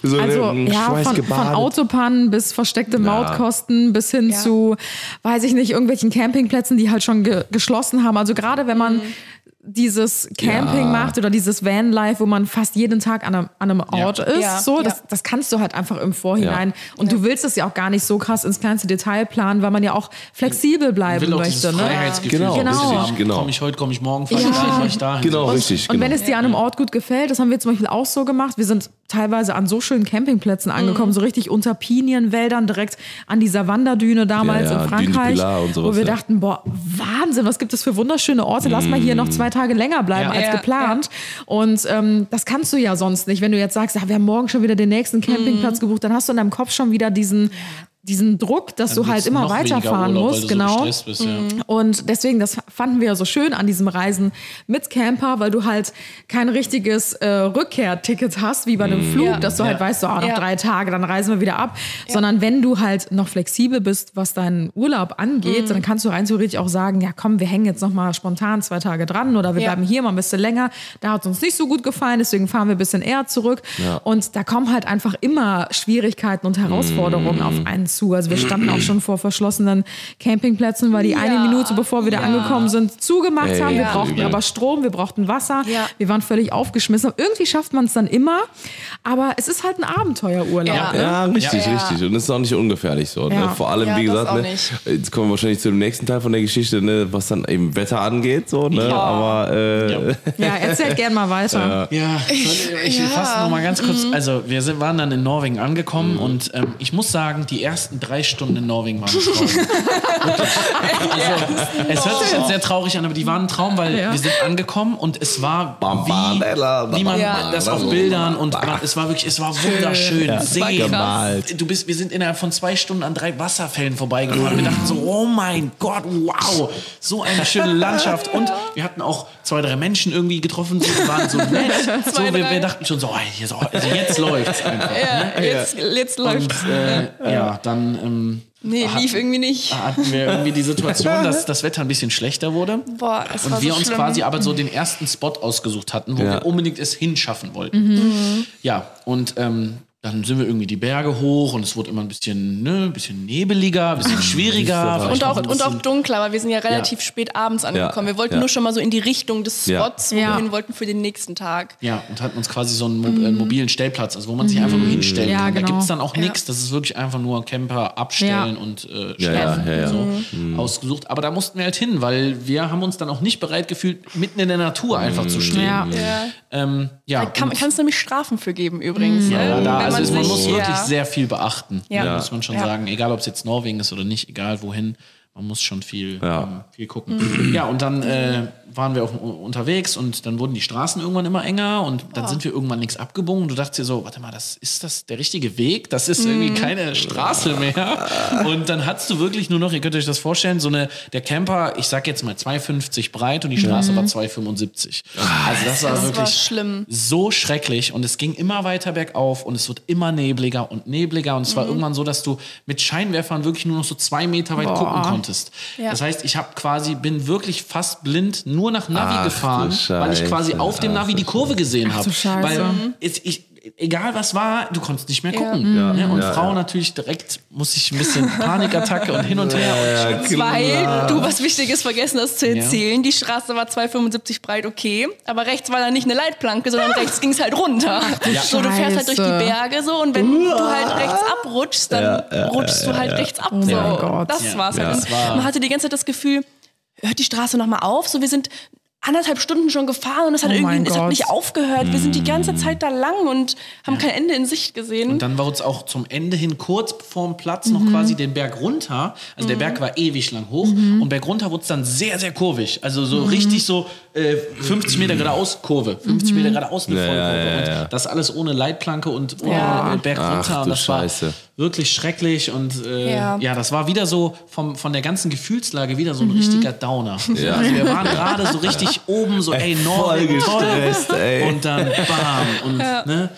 so Also ne, ja, von, von. Autopannen bis versteckte Mautkosten bis hin Ja. zu, weiß ich nicht, irgendwelchen Campingplätzen, die halt schon ge geschlossen haben. Also gerade wenn man dieses Camping Ja. macht oder dieses Vanlife, wo man fast jeden Tag an einem, an einem Ort ist, Ja, so, ja. das, das kannst du halt einfach im Vorhinein. Ja. Und du willst es ja auch gar nicht so krass ins kleinste Detail planen, weil man ja auch flexibel bleiben will auch möchte. Ne? Freiheitsgefühl. Genau, Genau. richtig, genau. Komme ich heute, komme ich morgen, fahre Ja. ich dahin, fahre ich dahin. Genau, richtig. Und genau. wenn es dir an einem Ort gut gefällt, das haben wir zum Beispiel auch so gemacht. Wir sind teilweise an so schönen Campingplätzen angekommen, so richtig unter Pinienwäldern, direkt an dieser Wanderdüne damals Ja, ja, in Frankreich, sowas, wo wir ja. dachten, boah, Wahnsinn, was gibt es für wunderschöne Orte, lass mal hier noch zwei Tage länger bleiben als geplant. Und ähm, das kannst du ja sonst nicht, wenn du jetzt sagst, ja, wir haben morgen schon wieder den nächsten Campingplatz gebucht, dann hast du in deinem Kopf schon wieder diesen, diesen Druck, dass du halt immer weiterfahren Urlaub, musst, so genau. gestresst bist, ja. Und deswegen, das fanden wir so schön an diesem Reisen mit Camper, weil du halt kein richtiges äh, Rückkehrticket hast, wie bei einem Flug, Ja. dass du halt Ja. weißt, so, ah, noch Ja. drei Tage, dann reisen wir wieder ab. Sondern wenn du halt noch flexibel bist, was deinen Urlaub angeht, dann kannst du rein theoretisch auch sagen, ja komm, wir hängen jetzt noch mal spontan zwei Tage dran oder wir Ja. bleiben hier mal ein bisschen länger. Da hat uns nicht so gut gefallen, deswegen fahren wir ein bisschen eher zurück. Und da kommen halt einfach immer Schwierigkeiten und Herausforderungen auf einen zu. Also wir standen auch schon vor verschlossenen Campingplätzen, weil die eine Ja. Minute, bevor wir da angekommen sind, zugemacht Ey, haben. Wir ja. brauchten aber Strom, wir brauchten Wasser. Ja. Wir waren völlig aufgeschmissen. Irgendwie schafft man es dann immer, aber es ist halt ein Abenteuerurlaub. Ja. ne? Ja, richtig, Ja. richtig. Und es ist auch nicht ungefährlich so. Ja. Ne? Vor allem, Ja, wie gesagt, ne? jetzt kommen wir wahrscheinlich zu dem nächsten Teil von der Geschichte, ne? was dann eben Wetter angeht. So, ne? Aber äh, Ja. Ja, erzählt gern mal weiter. Ja, ich Ja. fasse noch mal ganz kurz. Mhm. Also wir sind, waren dann in Norwegen angekommen und ähm, ich muss sagen, die ersten drei Stunden in Norwegen waren Traum. also, es hört sich jetzt sehr traurig an, aber die waren ein Traum, weil Ja. wir sind angekommen und es war wie, wie man Ja. das auf Bildern und man, es war wirklich, es war wunderschön. war Seen. Du bist, wir sind innerhalb von zwei Stunden an drei Wasserfällen vorbeigefahren. Wir dachten so, oh mein Gott, wow, so eine schöne Landschaft. Und wir hatten auch zwei, drei Menschen irgendwie getroffen, die waren so nett. So, wir, wir dachten schon so, oh, so also jetzt läuft's einfach. Ja, jetzt, jetzt läuft. Und äh, ja, dann ähm, Nee, lief irgendwie nicht. hatten wir irgendwie die Situation, dass das Wetter ein bisschen schlechter wurde. Boah, es war Und wir so uns schlimm. quasi aber so den ersten Spot ausgesucht hatten, wo Ja. wir unbedingt es hinschaffen wollten. Mhm. Ja, und ähm, dann sind wir irgendwie die Berge hoch und es wurde immer ein bisschen, ne, ein bisschen nebeliger, ein bisschen schwieriger. Und auch, und auch dunkler, weil wir sind ja relativ spät abends angekommen. Ja. Wir wollten Ja. nur schon mal so in die Richtung des Ja. Spots, wo Ja. wir hin wollten für den nächsten Tag. Ja, und hatten uns quasi so einen, mo äh, mobilen Stellplatz, also wo man sich einfach nur hinstellen Ja, kann. Da genau. gibt es dann auch nichts. Das ist wirklich einfach nur Camper abstellen und äh, Ja, schlafen ja, ja, ja. und so ausgesucht. Aber da mussten wir halt hin, weil wir haben uns dann auch nicht bereit gefühlt, mitten in der Natur einfach zu stehen. Ja. Ja. Ähm, ja, Da kann und- es nämlich Strafen für geben übrigens. Ja, ne? da, Wenn also man man sich- muss wirklich ja. sehr viel beachten. Ja. Da muss man schon Ja. sagen, egal ob es jetzt Norwegen ist oder nicht, egal wohin, man muss schon viel, Ja. ähm, viel gucken. Ja, und dann äh, waren wir auch unterwegs und dann wurden die Straßen irgendwann immer enger und dann sind wir irgendwann links abgebogen und du dachtest dir so, warte mal, das ist das der richtige Weg? Das ist irgendwie keine Straße mehr. Und dann hattest du wirklich nur noch, ihr könnt euch das vorstellen, so eine, der Camper, ich sag jetzt mal 2,50 breit und die Straße war 2,75. Also das war Das wirklich war schlimm. so schrecklich und es ging immer weiter bergauf und es wird immer nebliger und nebliger und es Mhm. war irgendwann so, dass du mit Scheinwerfern wirklich nur noch so zwei Meter weit gucken konntest. Ja. Das heißt, ich habe quasi bin wirklich fast blind nur nach Navi Ach, gefahren, weil ich quasi auf dem Navi die Kurve gesehen habe, weil es, ich Egal was war, du konntest nicht mehr gucken. Ja. Ne? Und Ja, Frau ja. natürlich direkt muss ich ein bisschen Panikattacke und hin und her. und Weil du was Wichtiges vergessen hast zu erzählen. Die Straße war 2,75 breit, okay. Aber rechts war da nicht eine Leitplanke, sondern rechts ging es halt runter. So, du fährst halt durch die. Berge so und wenn du halt rechts abrutschst, dann rutschst du halt rechts ab. so. mein Gott. Das Ja. war's Ja. halt. War- man hatte die ganze Zeit das Gefühl, hört die Straße nochmal auf? So, wir sind anderthalb Stunden schon gefahren und es hat Oh irgendwie es hat nicht aufgehört. Wir sind die ganze Zeit da lang und haben kein Ende in Sicht gesehen. Und dann war uns auch zum Ende hin kurz vorm Platz noch quasi den Berg runter. Also der Berg war ewig lang hoch und Berg runter wurde es dann sehr, sehr kurvig. Also so richtig so äh, 50 Meter geradeaus Kurve, 50 Meter geradeaus eine Ja, Vollkurve. ja, ja, ja. Und das alles ohne Leitplanke und Ja. äh, Berg runter. und das Scheiße. war wirklich schrecklich. Und äh, ja. Ja. das war wieder so vom, von der ganzen Gefühlslage wieder so ein richtiger Downer. Ja. Also wir waren gerade so richtig oben, so ey, Norwegen, toll. gestresst, ey. Und dann bam. Und, ne?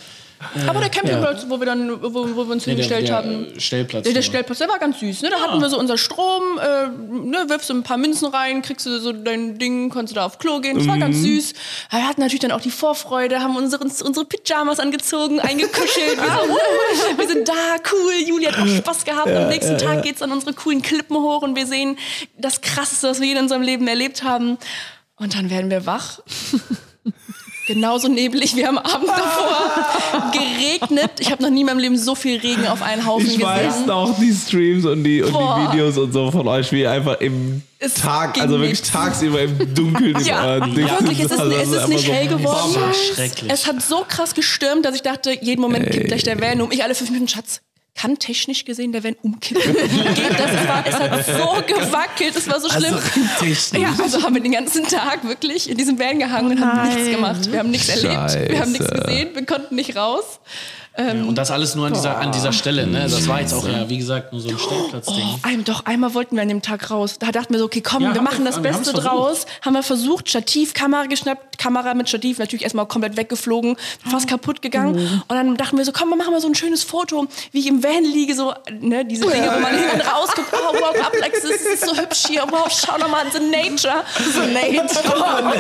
Aber der Campingplatz, wo wir dann, wo, wo wir uns Nee, der- hingestellt der haben. Stellplatz. Der, der nur. Stellplatz, der war ganz süß. Ne? Da hatten wir so unser Strom, äh, ne, wirfst du ein paar Münzen rein, kriegst du so dein Ding, konntest du da auf Klo gehen. Das war ganz süß. Aber wir hatten natürlich dann auch die Vorfreude, haben unsere, unsere Pyjamas angezogen, eingekuschelt. wir, so, wir sind da, cool. Juli hat auch Spaß gehabt. Am nächsten Tag geht's an unsere coolen Klippen hoch und wir sehen das Krasseste, was wir je in unserem Leben erlebt haben. Und dann werden wir wach. Genauso neblig wie am Abend davor. geregnet. Ich habe noch nie in meinem Leben so viel Regen auf einen Haufen Ich weiß gesehen. noch die Streams und die, und die Videos und so von euch, wie einfach im Es Tag, also wirklich nicht. tagsüber im Dunkeln Ja, Dings wirklich, es ist. Also es ist nicht so- hell geworden. Schrecklich. Es hat so krass gestürmt, dass ich dachte, jeden Moment kippt gleich der Van um. Ich alle fünf Minuten, Schatz, kann technisch gesehen der Van umkippen? Das? Es, war, es hat so gewackelt, es war so schlimm. Ja, also haben wir den ganzen Tag wirklich in diesem Van gehangen und haben nein. nichts gemacht. Wir haben nichts erlebt, wir haben nichts Scheiße. gesehen, wir konnten nicht raus. Und das alles nur an dieser, an dieser Stelle. Ne? Das war jetzt auch ja, wie gesagt, nur so ein Stellplatzding. Oh, einem, doch, einmal wollten wir an dem Tag raus. Da dachten wir so, okay, komm, Ja, wir machen wir- das Beste draus. Haben wir versucht, Stativ, Kamera geschnappt, Kamera mit Stativ natürlich erstmal komplett weggeflogen, fast kaputt gegangen. Und dann dachten wir so, komm, wir machen mal so ein schönes Foto, wie ich im Van liege, so, ne, diese Dinge, wo man hin und raus guckt, oh, wow, das ist so hübsch hier, wow, schau noch mal, the nature. The nature.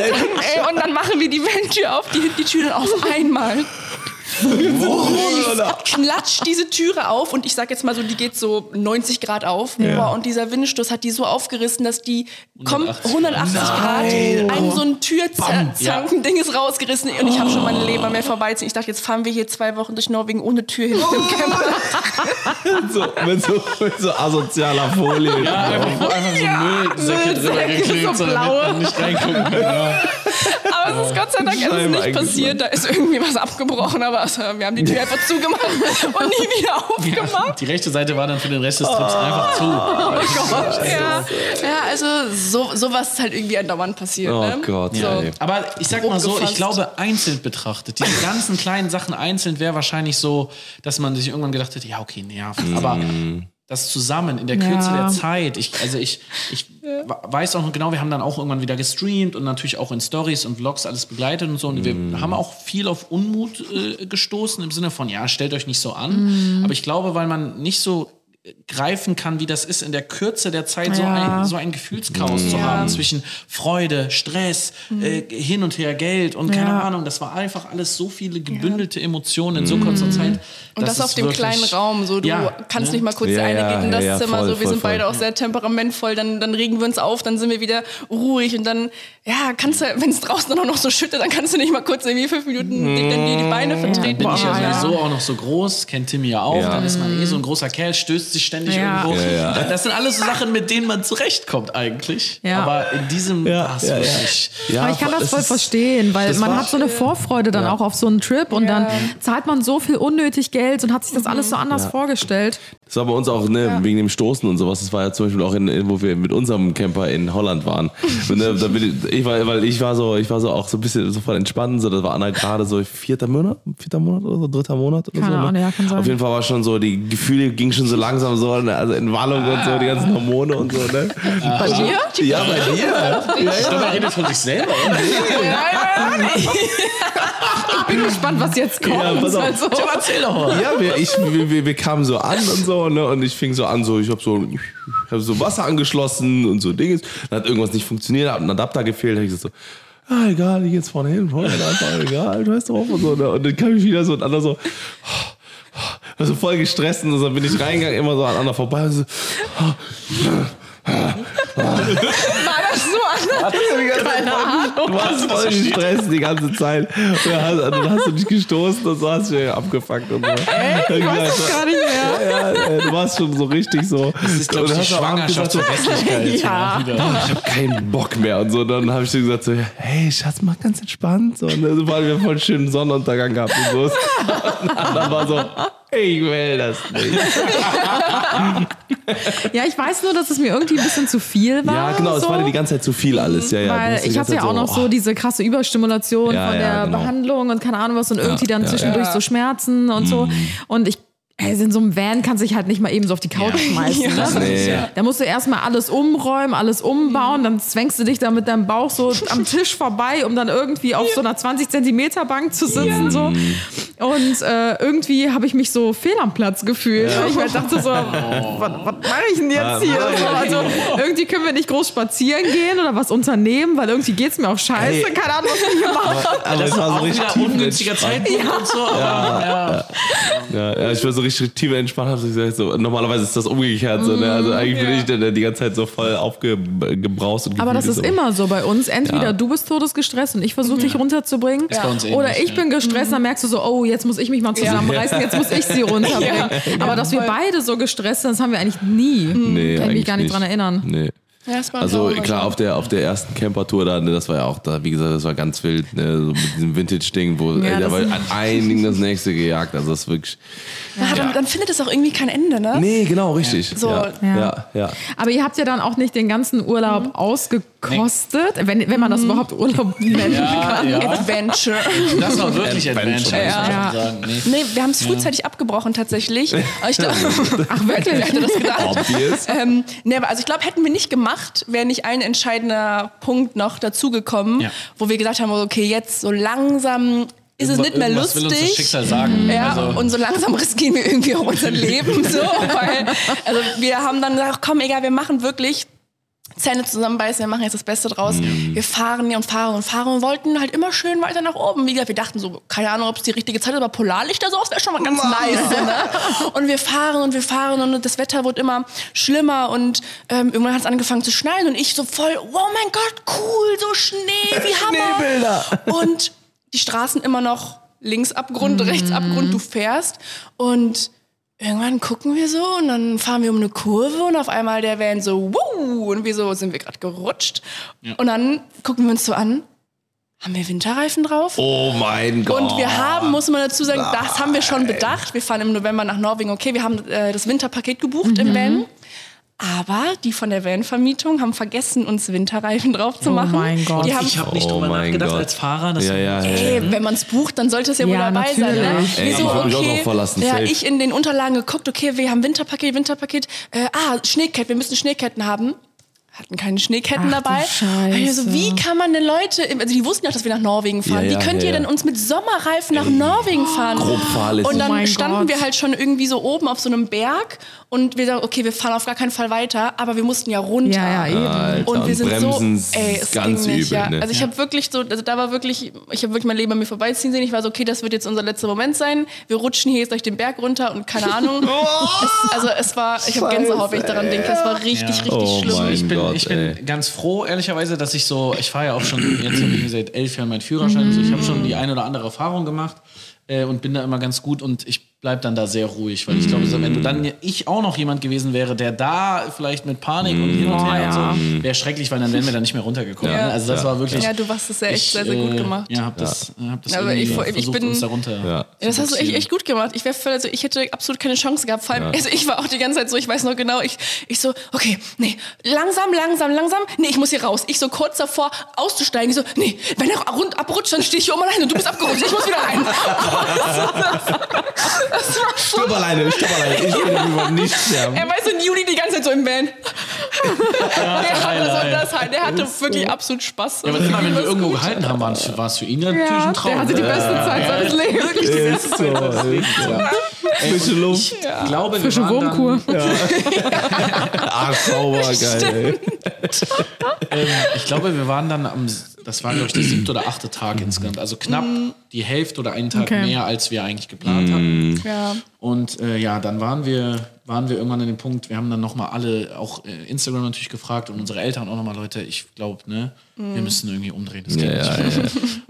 Ey, und dann machen wir die Van-Tür auf, die, die Tür dann auf einmal. klatscht diese Türe auf und ich sag jetzt mal so, die geht so 90 Grad auf. Boah, und dieser Windstoß hat die so aufgerissen, dass die kommt 180 Grad ein so ein Türzanken-Ding ist rausgerissen und ich habe schon meine Leber mehr vorbeiziehen. Ich dachte, jetzt fahren wir hier zwei Wochen durch Norwegen ohne Tür hinter dem Camper. so, mit, so, mit so asozialer Folie. Ja, einfach, einfach so Müllsäcke drüber geklebt, so damit blaue. man nicht reingucken kann. Ja. Aber es ist Gott sei Dank ist es nicht passiert. Da ist irgendwie was abgebrochen, aber also, wir haben die Tür einfach zugemacht und nie wieder aufgemacht. Die rechte Seite war dann für den Rest des Trips einfach zu. Ja, ja also so, sowas ist halt irgendwie andauernd passiert. Oh ne? Gott, so. ey. Aber ich sag mal so, ich glaube, einzeln betrachtet, diese ganzen kleinen Sachen einzeln wäre wahrscheinlich so, dass man sich irgendwann gedacht hätte, ja, okay, nervt. Aber das zusammen in der Kürze Ja. der Zeit, ich, also ich, ich wa- weiß auch noch genau, wir haben dann auch irgendwann wieder gestreamt und natürlich auch in Stories und Vlogs alles begleitet und so. Und wir haben auch viel auf Unmut äh, gestoßen im Sinne von, ja, stellt euch nicht so an. Aber ich glaube, weil man nicht so greifen kann, wie das ist, in der Kürze der Zeit so, Ja. ein, so ein Gefühlschaos zu haben zwischen Freude, Stress, äh, hin und her Geld und keine Ja. Ahnung. Das war einfach alles so viele gebündelte Emotionen in so kurzer Zeit. Und das, auf dem wirklich- kleinen Raum, so du Ja, kannst ne? nicht mal kurz Ja, eine ja, geht in das ja, ja, Zimmer, voll, so wir voll, sind beide voll. auch sehr temperamentvoll, dann, dann regen wir uns auf, dann sind wir wieder ruhig und dann, ja, kannst du, wenn es draußen noch so schüttet, dann kannst du nicht mal kurz irgendwie fünf Minuten dir dann die, die Beine vertreten. Bin ich ja ja. sowieso auch noch so groß, kennt Timmy ja auch. Ja. Dann ist man eh so ein großer Kerl, stößt sich ständig Ja. irgendwo. Ja, ja. Das sind alles so Sachen, mit denen man zurechtkommt eigentlich. Ja. Aber in diesem Ja, war es ja, ja. Aber ich kann das voll ist- verstehen, weil man hat so eine Vorfreude dann auch auf so einen Trip und dann zahlt man so viel unnötig Geld und hat sich das alles so anders vorgestellt. Das war bei uns auch ne, wegen dem Stoßen und sowas. Das war ja zum Beispiel auch in, wo wir mit unserem Camper in Holland waren. Und, ne, da bin ich, ich war, weil ich war so, ich war so auch so ein bisschen so voll entspannt. So, das war Anna gerade so vierter Monat, vierter Monat oder so, dritter Monat oder Keine so. Ahnung, ne? ja, kann sein. Auf jeden Fall war schon so, die Gefühle gingen schon so langsam so, ne, also in Wallung und so, die ganzen Hormone und so. Ne? Bei dir? Ja, bei dir. Ich glaube, er redet von sich selber. oder? Ich bin gespannt, was jetzt kommt. Ja, pass auf. Also, Tim, erzähl doch mal. Ja, wir, ich, wir, wir, wir kamen so an und so, ne? Und ich fing so an, so, ich habe so, ich hab so Wasser angeschlossen und so Dinges. Dann hat irgendwas nicht funktioniert, hat ein Adapter gefehlt. Da hab ich gesagt so, ah, egal, ich geht's vorne hin, vorne einfach, egal, du weißt drauf und so. Ne? Und dann kam ich wieder so und Anna so, also voll gestresst und so, dann bin ich reingegangen, immer so an Anna vorbei und so, War das so anders? keine Ahnung. Du warst voll gestresst die ganze Zeit. Und dann hast, dann hast du dich gestoßen und so hast du dich abgefuckt und so. Echt? ich weiß das gar nicht mehr. Ja, ja, du warst schon so richtig so. Das ist, glaube ich, die Schwangerschaft zur Hässlichkeit. Ja. ich habe keinen Bock mehr und so. Dann habe ich so gesagt so, hey Schatz, mach ganz entspannt. So, und dann waren wir voll einen schönen Sonnenuntergang gehabt und so. Und war so, ich will das nicht. Ja, ich weiß nur, dass es mir irgendwie ein bisschen zu viel war. Ja, genau, es so. war dir die ganze Zeit zu viel alles. Ja, ja, Weil ich hatte ja auch noch so oh, diese krasse Überstimulation Ja, von ja, der genau. Behandlung und keine Ahnung was und irgendwie dann zwischendurch so Schmerzen und so. Mhm. Und ich, also in so einem Van kannst du dich halt nicht mal eben so auf die Couch schmeißen. Ne? Nee. Da musst du erstmal alles umräumen, alles umbauen, dann zwängst du dich da mit deinem Bauch so am Tisch vorbei, um dann irgendwie auf so einer 20 Zentimeter Bank zu sitzen. So. Und äh, irgendwie habe ich mich so fehl am Platz gefühlt. Ich mir dachte so, was, was mache ich denn jetzt hier? So, also irgendwie können wir nicht groß spazieren gehen oder was unternehmen, weil irgendwie geht es mir auch scheiße. Ey. Keine Ahnung, was ich hier mache. aber es war so Auch richtig ungünstiger Zeitpunkt und so. Ja. Ja, ja, ich war so richtig tief entspannt, hab so gesagt, so, normalerweise ist das umgekehrt so, ne? Also eigentlich bin ich der die ganze Zeit so voll aufgebraust und Aber das ist immer so bei uns. Entweder Ja. du bist todesgestresst und ich versuche dich runterzubringen. Ähnlich, oder ich ja. bin gestresst, dann merkst du so, oh, jetzt muss ich mich mal zusammenreißen, jetzt muss ich sie runterbringen. Aber dass wir beide so gestresst sind, das haben wir eigentlich nie. Nee, Kann ich mich gar nicht dran erinnern. Nee. Ja, das war Also klar, auf der, auf der ersten Camper-Tour da, ne, das war ja auch da, wie gesagt, das war ganz wild, ne, so mit diesem Vintage-Ding, wo Ja, da das war an ein Ding das nächste gejagt. Also das ist wirklich. Ja, dann, dann findet es auch irgendwie kein Ende, ne? Nee, genau, richtig. So. ja, Ja. ja, ja. Aber ihr habt ja dann auch nicht den ganzen Urlaub Mhm. Ausgekostet, wenn, wenn man das überhaupt Urlaub nennen Ja, kann. ja. Adventure. Das war wirklich Adventure. Adventure, Ja. sagen. Nee. Nee, wir haben es frühzeitig abgebrochen tatsächlich. Ich glaube, Ach wirklich? wer hätte das gedacht? Obvious. Ähm, nee, aber also ich glaube, hätten wir nicht gemacht, wäre nicht ein entscheidender Punkt noch dazugekommen, Ja. wo wir gesagt haben, okay, jetzt so langsam ist es nicht mehr Irgendwas will uns das lustig. Schicksal sagen. Ja, Also, und so langsam riskieren wir irgendwie auch unser Leben so, weil also wir haben dann gesagt, komm, egal, wir machen wirklich Zähne zusammenbeißen, wir machen jetzt das Beste draus. Wir fahren hier und fahren und fahren und wollten halt immer schön weiter nach oben. Wie gesagt, wir dachten so, keine Ahnung, ob es die richtige Zeit ist, aber Polarlichter so aus wäre schon mal ganz nice. So, ne? Und wir fahren und wir fahren und das Wetter wurde immer schlimmer und ähm, irgendwann hat es angefangen zu schneien und ich so voll, oh mein Gott, cool, so Schnee, wie Hammer. Und die Straßen immer noch links Abgrund, rechts Abgrund, du fährst und irgendwann gucken wir so und dann fahren wir um eine Kurve und auf einmal der Van so, wow, und wir so, sind wir gerade gerutscht. Und dann gucken wir uns so an, haben wir Winterreifen drauf? Oh mein Gott. Und wir haben, muss man dazu sagen, das haben wir schon bedacht. Wir fahren im November nach Norwegen. Okay, wir haben äh, das Winterpaket gebucht im Van. Aber die von der Van-Vermietung haben vergessen, uns Winterreifen drauf zu Oh machen. mein Gott. Die haben, ich habe nicht Oh drüber mein nachgedacht Gott. als Fahrer. Das Ja, ja, ja. Ey, wenn man es bucht, dann sollte es ja wohl Ja, dabei sein. Ne? natürlich. Ey, Wir ich würd mich auch drauf verlassen, Ja, ich in den Unterlagen geguckt, okay, wir haben Winterpaket, Winterpaket. Äh, ah, Schneeketten, wir müssen Schneeketten haben. Hatten keine Schneeketten Ach dabei. Scheiße. Weil wir so, wie kann man denn Leute, also die wussten ja auch, dass wir nach Norwegen fahren. Ja, ja, wie könnt ja, ihr denn uns mit Sommerreifen nach Norwegen fahren? Grob. Und dann Oh standen Gott. wir halt schon irgendwie so oben auf so einem Berg und wir sagen, okay, wir fahren auf gar keinen Fall weiter, aber wir mussten ja runter. Ja, ja, eben. Alter, Und wir sind Bremsen so, ey, es ganz ging nicht, übel. ja. Ne? Also ich habe wirklich so, also da war wirklich, ich habe wirklich mein Leben an mir vorbeiziehen sehen. Ich war so, okay, das wird jetzt unser letzter Moment sein. Wir rutschen hier jetzt durch den Berg runter und keine Ahnung. es, also es war, ich habe Gänsehaut, wenn ich daran denke. Es war richtig, Ja. richtig Oh schlimm. mein ich bin, Gott, ich bin ey. ganz froh, ehrlicherweise, dass ich so, ich fahre ja auch schon, jetzt habe ich seit elf Jahren meinen Führerschein, so, ich habe schon die eine oder andere Erfahrung gemacht äh, und bin da immer ganz gut. Und ich bleib dann da sehr ruhig, weil ich glaube, wenn du dann ich auch noch jemand gewesen wäre, der da vielleicht mit Panik und hin und Oh, her ja. und so, wäre schrecklich, weil dann wären wir da nicht mehr runtergekommen. Ja. Also das Ja. war wirklich. Ja, du hast es ja echt ich, sehr, sehr gut äh, gemacht. Ja, hab das, hab das Aber ich- ich versucht, bin- uns da runter. Ja. Ja, das hast du echt, echt gut gemacht. Ich, wär, voll- also ich hätte absolut keine Chance gehabt. Vor allem, also ich war auch die ganze Zeit so, ich weiß noch genau, ich, ich so, okay, nee, langsam, langsam, langsam, nee, ich muss hier raus. Ich so kurz davor auszusteigen, ich so, nee, wenn er rund abrutscht, dann stehe ich hier oben allein und du bist abgerutscht, ich muss wieder rein. das war schon, Stopp alleine, stopp alleine. Ich will über nicht sterben. er weiß in Juli die ganze Zeit so im Van. der, hatte so das, der hatte wirklich absolut Spaß. Ja, aber immer, wenn wir irgendwo gehalten haben, war es war es für ihn natürlich Ja, ein Traum. der hatte die beste Zeit seines Lebens. Ist so, ist so. Frische Luft. Ich glaube, wir Frische waren Wurmkur. Ach, sauber, geil. ey. Ähm, ich glaube, wir waren dann am, das war glaube ich der siebte oder achte Tag insgesamt. Also knapp die Hälfte oder einen Tag Okay. mehr, als wir eigentlich geplant hatten. Ja. Und äh, ja, dann waren wir, waren wir irgendwann an dem Punkt, wir haben dann nochmal alle, auch äh, Instagram natürlich gefragt und unsere Eltern auch nochmal, Leute, ich glaube, ne, wir müssen irgendwie umdrehen. Das geht Ja, nicht. ja,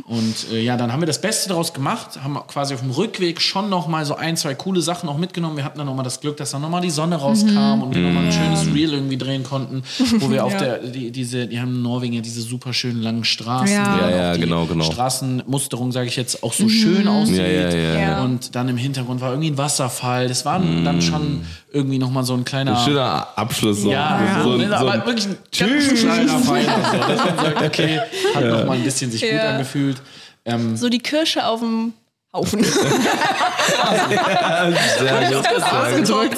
Und äh, ja, dann haben wir das Beste daraus gemacht, haben quasi auf dem Rückweg schon noch mal so ein, zwei coole Sachen auch mitgenommen. Wir hatten dann noch mal das Glück, dass dann noch mal die Sonne rauskam und wir noch mal ein schönes Reel irgendwie drehen konnten, wo wir auf Ja. der, die, diese, die haben in Norwegen ja diese super schönen langen Straßen. Ja. Ja, die genau, genau. Straßenmusterung, sage ich jetzt, auch so schön aussieht. Ja, ja, ja, ja. Und dann im Hintergrund war irgendwie ein Wasserfall. Das war dann schon irgendwie noch mal so ein kleiner... Schöner Abschluss. So. Ja, so, so, ein- so aber ein- wirklich ein ganz kleiner Pfeiler. So, dass man sagt, okay, hat noch mal ein bisschen sich gut Ja. angefühlt. Ähm, So die Kirsche auf dem Haufen. sehr gut. Ausgedrückt.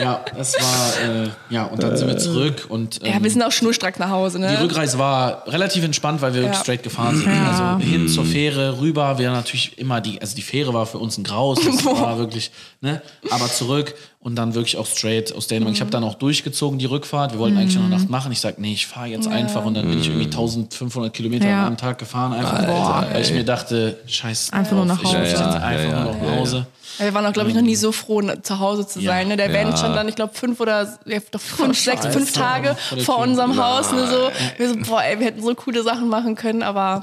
Ja, es war, äh, ja, und dann sind wir zurück und ähm, ja, wir sind auch schnurstracks nach Hause, ne? die Rückreise war relativ entspannt, weil wir Ja. straight gefahren sind. Ja. Also hin zur Fähre, rüber, wir natürlich immer die, also die Fähre war für uns ein Graus, das war wirklich, ne, aber zurück und dann wirklich auch straight aus Dänemark. Ich habe dann auch durchgezogen die Rückfahrt. Wir wollten eigentlich noch eine Nacht machen. Ich sag, nee, ich fahre jetzt einfach und dann bin ich irgendwie 1500 Kilometer Ja. am Tag gefahren, einfach Boah. weil ich mir dachte, scheiß Einfach nur nach Hause. Ich jetzt Ja, einfach ja, nur noch ja, nach ja, Hause. Ja, Wir waren auch, glaube ich, noch nie so froh, ne- zu Hause zu Ja. sein. Ne? Der Van Ja. stand dann, ich glaube, fünf oder ja, doch fünf, sechs, fünf Tage Vor vor Tür. unserem Haus. Ne? So, wir so, boah, ey, wir hätten so coole Sachen machen können, aber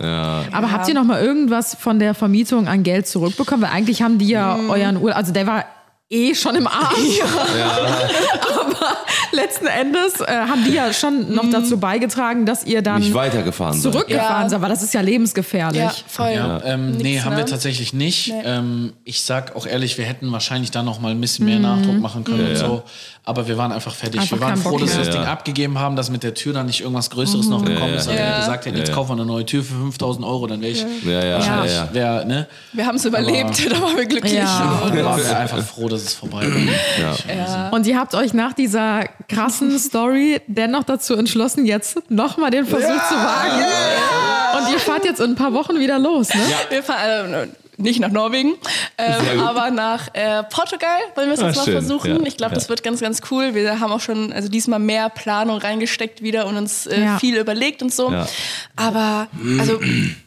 Aber habt ihr noch mal irgendwas von der Vermietung an Geld zurückbekommen? Weil eigentlich haben die ja Mhm. euren Urlaub, also der war eh schon im Arsch. Aber letzten Endes äh, haben die ja schon Mhm. noch dazu beigetragen, dass ihr dann Nicht weitergefahren zurückgefahren Ja. seid, weil das ist ja lebensgefährlich. ja, voll. Ja, ähm, nee, haben ne? wir tatsächlich nicht. Nee. Ähm, ich sag auch ehrlich, wir hätten wahrscheinlich da noch mal ein bisschen Mhm. mehr Nachdruck machen können und so. Aber wir waren einfach fertig. Einfach wir waren froh, dass wir das Ja. Ding abgegeben haben, dass mit der Tür dann nicht irgendwas Größeres noch gekommen ist. Wenn Ja. wir gesagt hätten, jetzt kaufen wir eine neue Tür für 5000 Euro, dann wäre ich Ja, ja, ja. wahrscheinlich, ja. wär, ne? Wir haben es überlebt, da waren wir glücklich. Ja. Und waren wir einfach froh, dass es vorbei war. Und ihr habt euch nach dieser krassen Story dennoch dazu entschlossen, jetzt nochmal den Versuch zu wagen. Und ihr fahrt jetzt in ein paar Wochen wieder los, ne? Wir fahren äh, nicht nach Norwegen, ähm, aber nach äh, Portugal wollen wir es Ah, jetzt mal schön, versuchen. ja. Ich glaube, Ja. das wird ganz, ganz cool. Wir haben auch schon, also diesmal mehr Planung reingesteckt wieder und uns äh, Ja. viel überlegt und so. Ja. Aber, also,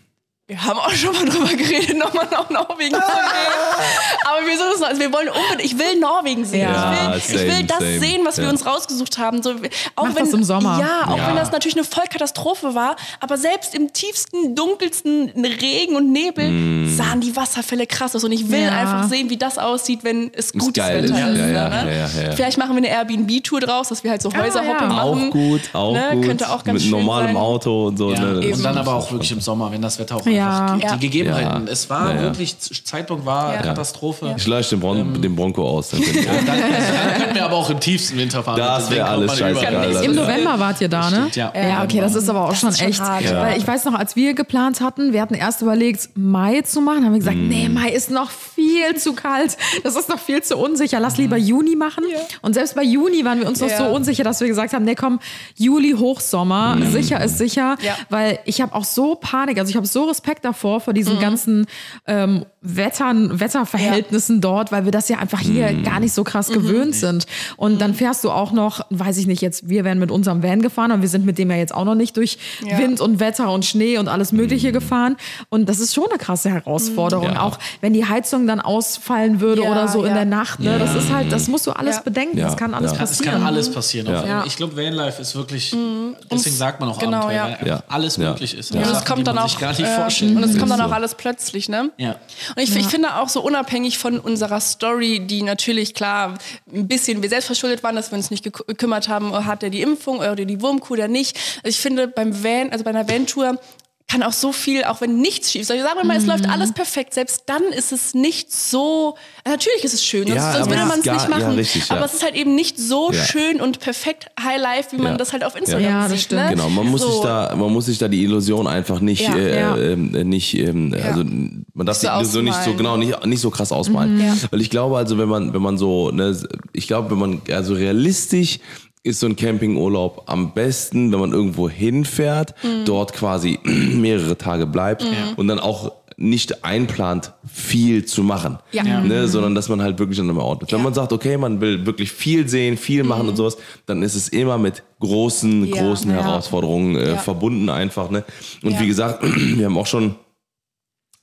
wir haben auch schon mal drüber geredet, nochmal nach Norwegen zu gehen. Aber wir sind uns noch, also wir wollen unbedingt, ich will Norwegen sehen. Ja, ich, will, ich will same, das same. sehen, was wir Ja. uns rausgesucht haben. So, auch Mach wenn, das im Sommer. Ja, auch Ja. wenn das natürlich eine Vollkatastrophe war. Aber selbst im tiefsten, dunkelsten Regen und Nebel Mm. sahen die Wasserfälle krass aus. Und ich will Ja. einfach sehen, wie das aussieht, wenn es gutes geil Wetter ist. ist. Ja, ja, ne? ja, ja, ja. Vielleicht machen wir eine Airbnb-Tour draus, dass wir halt so Häuserhopping ja. machen. Auch gut, auch Ne, gut. könnte auch ganz Mit schön normalem sein. Auto und so. Ja, ne? und dann aber auch wirklich im Sommer, wenn das Wetter auch Ja. Einfach die, Ja. die Gegebenheiten. Ja. Es war Ja, ja. wirklich, Zeitpunkt war Ja. Katastrophe. Ich leuchte den, Bron den Bronco aus. Dann ihr- Dann, dann könnten wir aber auch im tiefsten Winter fahren. Das Deswegen wär kommt alles scheißegal. Im Ja. November wart ihr da, ne? Stimmt, ja. Ja, okay, das ist aber auch schon ist schon echt. hart. Ja. Weil ich weiß noch, als wir geplant hatten, wir hatten erst überlegt, Mai zu machen, haben wir gesagt, Mhm. nee, Mai ist noch viel zu kalt. Das ist noch viel zu unsicher. Lass lieber Juni machen. Und selbst bei Juni waren wir uns noch Ja. so unsicher, dass wir gesagt haben, nee, komm, Juli Hochsommer, Mhm. sicher ist sicher. Ja. Weil ich habe auch so Panik, also ich habe so Respekt davor, vor diesen ganzen ähm, Wettern, Wetterverhältnissen dort, weil wir das ja einfach hier Mhm. gar nicht so krass gewöhnt sind. Und dann fährst du auch noch, weiß ich nicht, jetzt, wir wären mit unserem Van gefahren, aber wir sind mit dem ja jetzt auch noch nicht durch Ja. Wind und Wetter und Schnee und alles Mögliche gefahren. Und das ist schon eine krasse Herausforderung. Ja. Auch wenn die Heizung dann ausfallen würde Ja, oder so in ja. der Nacht. Ne? Das ist halt, das musst du alles Ja. bedenken. Ja, Das kann alles ja. Es passieren. kann alles passieren. Ja. Ich glaube, Vanlife ist wirklich, deswegen sagt man auch Genau, Abenteuer, ja. weil alles Ja. möglich ist. Ja. Und es kommt dann auch äh, und es kommt dann auch alles plötzlich, ne? Ja. Und ich, ich finde auch so unabhängig von unserer Story, die natürlich klar ein bisschen wir selbst verschuldet waren, dass wir uns nicht gekü- gekümmert haben, hat er die Impfung oder die Wurmkuh oder nicht. Also ich finde beim Van, also bei einer Van-Tour kann auch so viel, auch wenn nichts schief ist. Also sagen wir mal, es läuft alles perfekt. Selbst dann ist es nicht so. äh, Natürlich ist es schön, sonst, Ja, sonst würde man es nicht machen. ja, richtig, ja. aber es ist halt eben nicht so schön und perfekt High Life, wie man das halt auf Instagram sieht. Ne? Genau, man muss, so. sich da, man muss sich da die Illusion einfach nicht, äh, äh, nicht, ähm, also man darf So die Illusion nicht so genau, nicht, nicht so krass ausmalen. Ja. Weil ich glaube, also wenn man, wenn man so, ne, ich glaube, wenn man also realistisch ist so ein Campingurlaub am besten, wenn man irgendwo hinfährt, Mhm. dort quasi mehrere Tage bleibt und dann auch nicht einplant, viel zu machen. Ja. Ne, sondern dass man halt wirklich an einem Ort ist. Wenn Ja. man sagt, okay, man will wirklich viel sehen, viel machen und sowas, dann ist es immer mit großen, Ja. großen Ja. Herausforderungen äh, Ja. verbunden einfach. Ne? Und Ja. wie gesagt, wir haben auch schon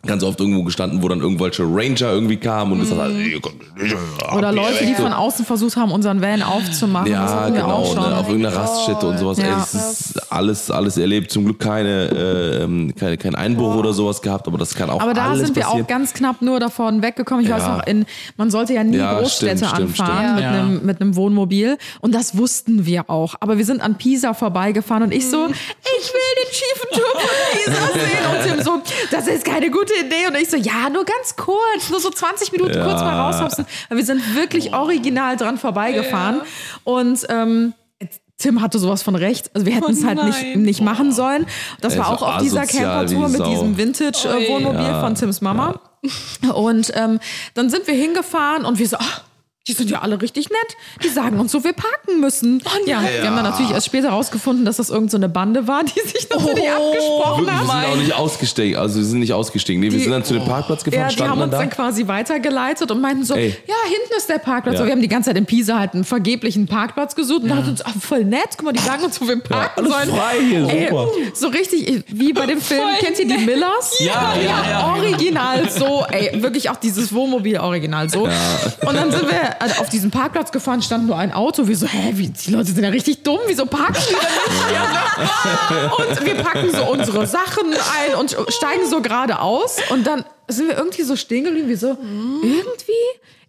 ganz oft irgendwo gestanden, wo dann irgendwelche Ranger irgendwie kamen und gesagt haben, ihr kommt nicht, Oder Leute, die von außen versucht haben, unseren Van aufzumachen. das ja, hatten wir auch genau, ne, auf irgendeiner Oh Raststätte und sowas. Ja. Ey, das ist alles, alles erlebt. Zum Glück keine, äh, ähm, keine, kein Einbruch oder sowas gehabt, aber das kann auch Aber da alles sind wir passieren. auch ganz knapp nur davon weggekommen. Ich weiß Ja. noch, in, man sollte ja nie Ja, Großstädte stimmt, stimmt, anfahren stimmt. Mit, Ja. einem, mit einem Wohnmobil. Und das wussten wir auch. Aber wir sind an Pisa vorbeigefahren und ich so, ich will den schiefen Turm von Pisa sehen. Und Tim so, das ist keine gute Idee. Und ich so, ja, nur ganz kurz, nur so 20 Minuten Ja. kurz mal raushopsen. Wir sind wirklich original dran vorbeigefahren. Und ähm, Tim hatte sowas von recht. Also wir hätten es halt nicht, nicht machen sollen. Das Ey, war auch auf dieser Campertour mit diesem Vintage-Wohnmobil Ja. von Tims Mama. Und ähm, dann sind wir hingefahren und wir so, ach, die sind ja alle richtig nett. Die sagen uns, wo wir parken müssen. ja, wir haben dann natürlich erst später rausgefunden, dass das irgendeine so eine Bande war, die sich natürlich abgesprochen Wirklich, wir hat. sind auch nicht ausgestiegen. Also wir sind nicht ausgestiegen. Nee, wir Die- sind dann zu dem Parkplatz gefahren, Ja, die haben dann uns da. dann quasi weitergeleitet und meinten so, Ey. ja, hinten ist der Parkplatz. Ja. Wir haben die ganze Zeit in Pisa halt einen vergeblichen Parkplatz gesucht und dachten uns, ach, voll nett, guck mal, die sagen uns, wo wir parken alles sollen. frei hier, Ey, super. so richtig, wie bei dem Film, Voll kennt ihr die Millers? Ja, ja, ja, original so, ey, wirklich auch dieses Wohnmobil original so. Und dann sind wir also auf diesen Parkplatz gefahren, stand nur ein Auto. Wir so, hä, wie, die Leute sind ja richtig dumm, wieso parken die denn nicht hier? Und wir packen so unsere Sachen ein und steigen so gerade aus. Und dann sind wir irgendwie so stehen geblieben, wie so, irgendwie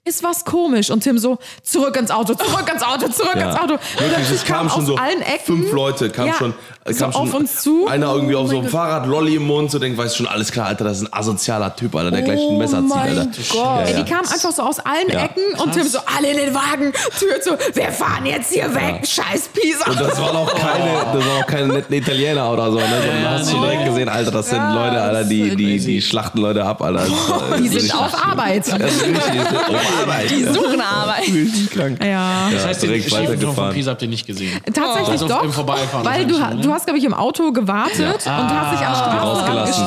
ist was komisch. Und Tim so, zurück ins Auto, zurück ins Auto, zurück Ja. ins Auto. Wirklich, Plötzlich es kamen aus schon so allen Ecken fünf Leute, kam Ja, schon, so kam schon auf uns zu. Einer irgendwie Oh auf so einem Gott. Fahrrad, Lolli im Mund, so denkt, weißt schon, alles klar, Alter, das ist ein asozialer Typ, Alter, der gleich ein Messer zieht, Oh Alter. Gott. Ja, Ey, ja. die kamen einfach so aus allen Ja. Ecken und Tim so, alle in den Wagen, Tür zu, wir fahren jetzt hier weg, scheiß Pisa. Und das waren auch keine, das waren auch keine netten Italiener oder so, ne? Sondern du hast schon direkt gesehen, Alter, das sind Leute, Alter, die, die, die schlachten Leute ab, Alter. Das ist, die richtig- sind auf Arbeit. Das die sind auf Arbeit. Die suchen Arbeit. krank. Ja. Das heißt, den direkt Schiefenturm von. Pisa habt ihr nicht gesehen. Tatsächlich Also doch, im Vorbeifahren weil du, du ne? Hast, glaube ich, im Auto gewartet und hast dich am Straßenrand rausgelassen.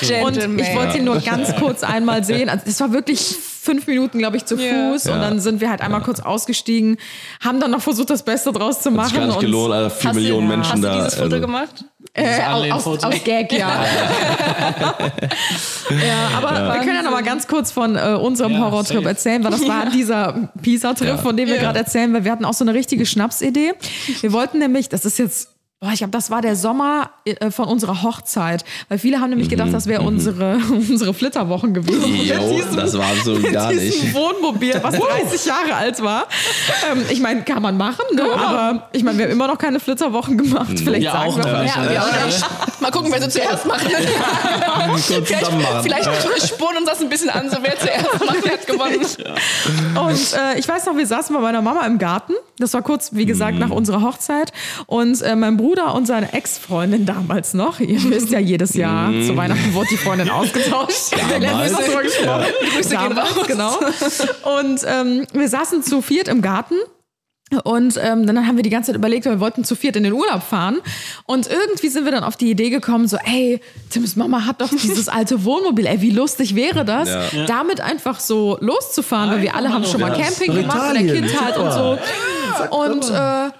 gestellt. Und Gentleman. ich wollte ihn nur ganz kurz einmal sehen. Also es war wirklich fünf Minuten, glaube ich, zu Ja. Fuß. Und dann sind wir halt einmal kurz ausgestiegen, haben dann noch versucht, das Beste draus zu Hat machen. sich gar nicht und- gelohnt, Alter, vier Hast du- Millionen Menschen hast da. du dieses Foto also- gemacht? Äh, aus, aus, Gag, ja. ja, aber wir können ja noch mal ganz kurz von äh, unserem Ja, Horrortrip erzählen, weil das war dieser Pisa-Trip, von dem wir Ja. gerade erzählen, weil wir hatten auch so eine richtige Schnapsidee. Wir wollten nämlich, das ist jetzt Boah, ich glaube, das war der Sommer äh, von unserer Hochzeit. Weil viele haben nämlich gedacht, das wäre unsere, unsere Flitterwochen gewesen. Mhm, Jo, Mit diesem- das war so mit gar diesem nicht. Wohnmobil, was 30 Jahre alt war. Ähm, ich meine, kann man machen, ne? aber ich meine, wir haben immer noch keine Flitterwochen gemacht. Vielleicht Ja, sagen auch wir mal. Ja, ne? ja, Ja, Mal gucken, wer sie zuerst macht. Kurz zusammen machen. Vielleicht, vielleicht spuren uns das ein bisschen an, so wer zuerst macht, der hat gewonnen. Und äh, ich weiß noch, wir saßen bei meiner Mama im Garten. Das war kurz, wie gesagt, nach unserer Hochzeit. Und äh, mein Bruder und seine Ex-Freundin damals noch, ihr wisst ja, jedes Jahr zu Weihnachten wurde die Freundin ausgetauscht. Wir Damals? drüber gesprochen. Grüße Damals, genau. Und ähm, wir saßen zu viert im Garten. Und ähm, dann haben wir die ganze Zeit überlegt, wir wollten zu viert in den Urlaub fahren. Und irgendwie sind wir dann auf die Idee gekommen, so, ey, Tims Mama hat doch dieses alte Wohnmobil. Ey, wie lustig wäre das, Ja. damit einfach so loszufahren, weil wir alle haben schon mal Ja. Camping gemacht in der Italien, Kindheit und so. Und äh, ja,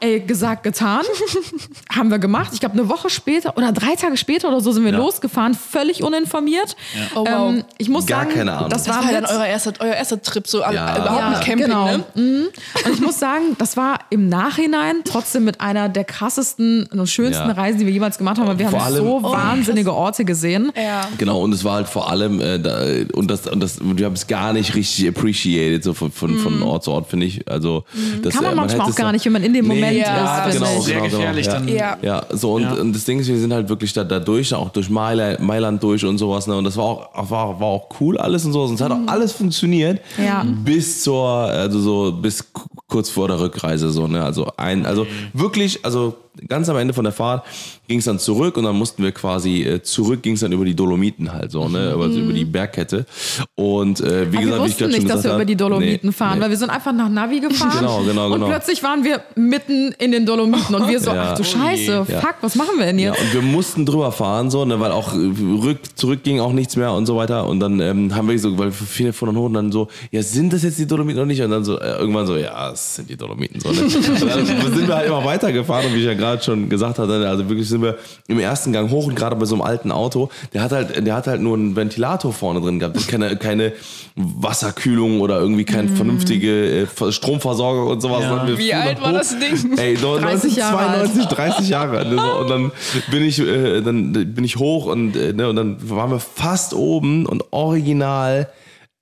ey, gesagt, getan. haben wir gemacht. Ich glaube, eine Woche später oder drei Tage später oder so sind wir Ja. losgefahren, völlig uninformiert. Oh, wow. ähm, ich muss Gar sagen, keine Ahnung. das Das war war ja mit- dann euer erster, euer erster Trip, so Ja. überhaupt ja, mit Camping, genau. ne? Mhm. Und ich muss sagen, das war im Nachhinein trotzdem mit einer der krassesten und schönsten Ja. Reisen, die wir jemals gemacht haben. weil Wir Vor haben allem- so Oh, wahnsinnige Orte gesehen. Ja. Genau, und es war halt vor allem, äh, da, und das, und das, wir haben es gar nicht richtig appreciated, so von, von, von Ort zu Ort, finde ich. Also, das, Kann man äh, manchmal hätte auch gar nicht, wenn man in dem Nee, Moment ja, ist. genau, ich. Sehr genau, gefährlich genau, dann. Ja. Ja, so und, Ja. und das Ding ist, wir sind halt wirklich da, da durch, auch durch Mailand, Mailand durch und sowas, ne? Und das war auch, war, war auch cool alles und sowas. Und es hat auch alles funktioniert. Ja. Bis zur, also so, bis kurz vor der Rückreise, so, ne? Also ein, also wirklich, also ganz am Ende von der Fahrt ging es dann zurück und dann mussten wir quasi äh, zurück, ging es dann über die Dolomiten halt so, ne? Also über die Bergkette. Und äh, wie Aber wir gesagt, wie ich wussten schon nicht, dass wir über die Dolomiten nee, fahren, nee. weil wir sind einfach nach Navi gefahren. Genau, genau, Und genau. plötzlich waren wir mitten in den Dolomiten und wir so, Ja. ach du Scheiße, Ja. fuck, was machen wir denn Ja, jetzt? und wir mussten drüber fahren, so, ne, weil auch äh, rück, zurück ging auch nichts mehr und so weiter. Und dann ähm, haben wir so, weil viele von den Hohen dann so, ja, sind das jetzt die Dolomiten oder nicht? Und dann so, äh, irgendwann so, ja, es sind die Dolomiten. So, ne? und dann sind wir halt immer weitergefahren und wie ich ja gerade schon gesagt hatte, ne, also wirklich sind wir im ersten Gang hoch und gerade bei so einem alten Auto, der hat halt, der hat halt nur einen Ventilator vorne drin gehabt, keine, keine Wasserkühlung oder irgendwie keine vernünftige äh, Stromversorgung und sowas. Ja. Wie alt war hoch. das Ding? Ey, 30 Jahre alt. 1992, 30 Jahre alt. ne. Und dann bin ich, äh, dann bin ich hoch und, äh, ne, und dann waren wir fast oben und original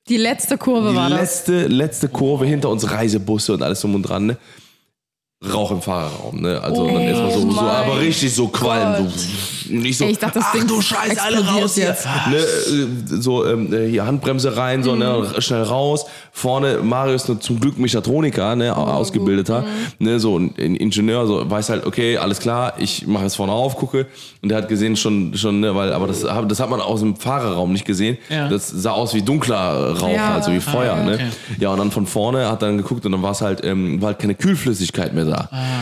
Die letzte Kurve die war das. letzte, letzte Kurve hinter uns Reisebusse und alles drum und dran. Ne? Rauch im Fahrerraum, ne? Also dann erstmal so, so, aber richtig so Qualm. So, nicht so, ich dachte, das ach Ding du Scheiße, alle raus hier. jetzt. Ne, äh, so ähm, äh, hier Handbremse rein, so ne, schnell raus. Vorne, Mario ist nur zum Glück Mechatroniker, ne, ausgebildeter, ne, so ein Ingenieur, so weiß halt, okay, alles klar, ich mache jetzt vorne auf, gucke. Und der hat gesehen schon, schon ne, weil, aber das, das hat man aus dem Fahrerraum nicht gesehen. Ja. Das sah aus wie dunkler Rauch, Ja. also wie Feuer, Ah, ne. okay. Ja, und dann von vorne hat dann geguckt und dann war es halt, ähm, war halt keine Kühlflüssigkeit mehr da.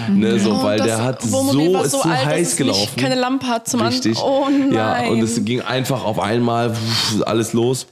Ne, so, Oh, weil der hat Wohnmobil so, ist so alt, heiß gelaufen. Keine Lampe hat zum Richtig. An Oh nein. Ja, und es ging einfach auf einmal alles los.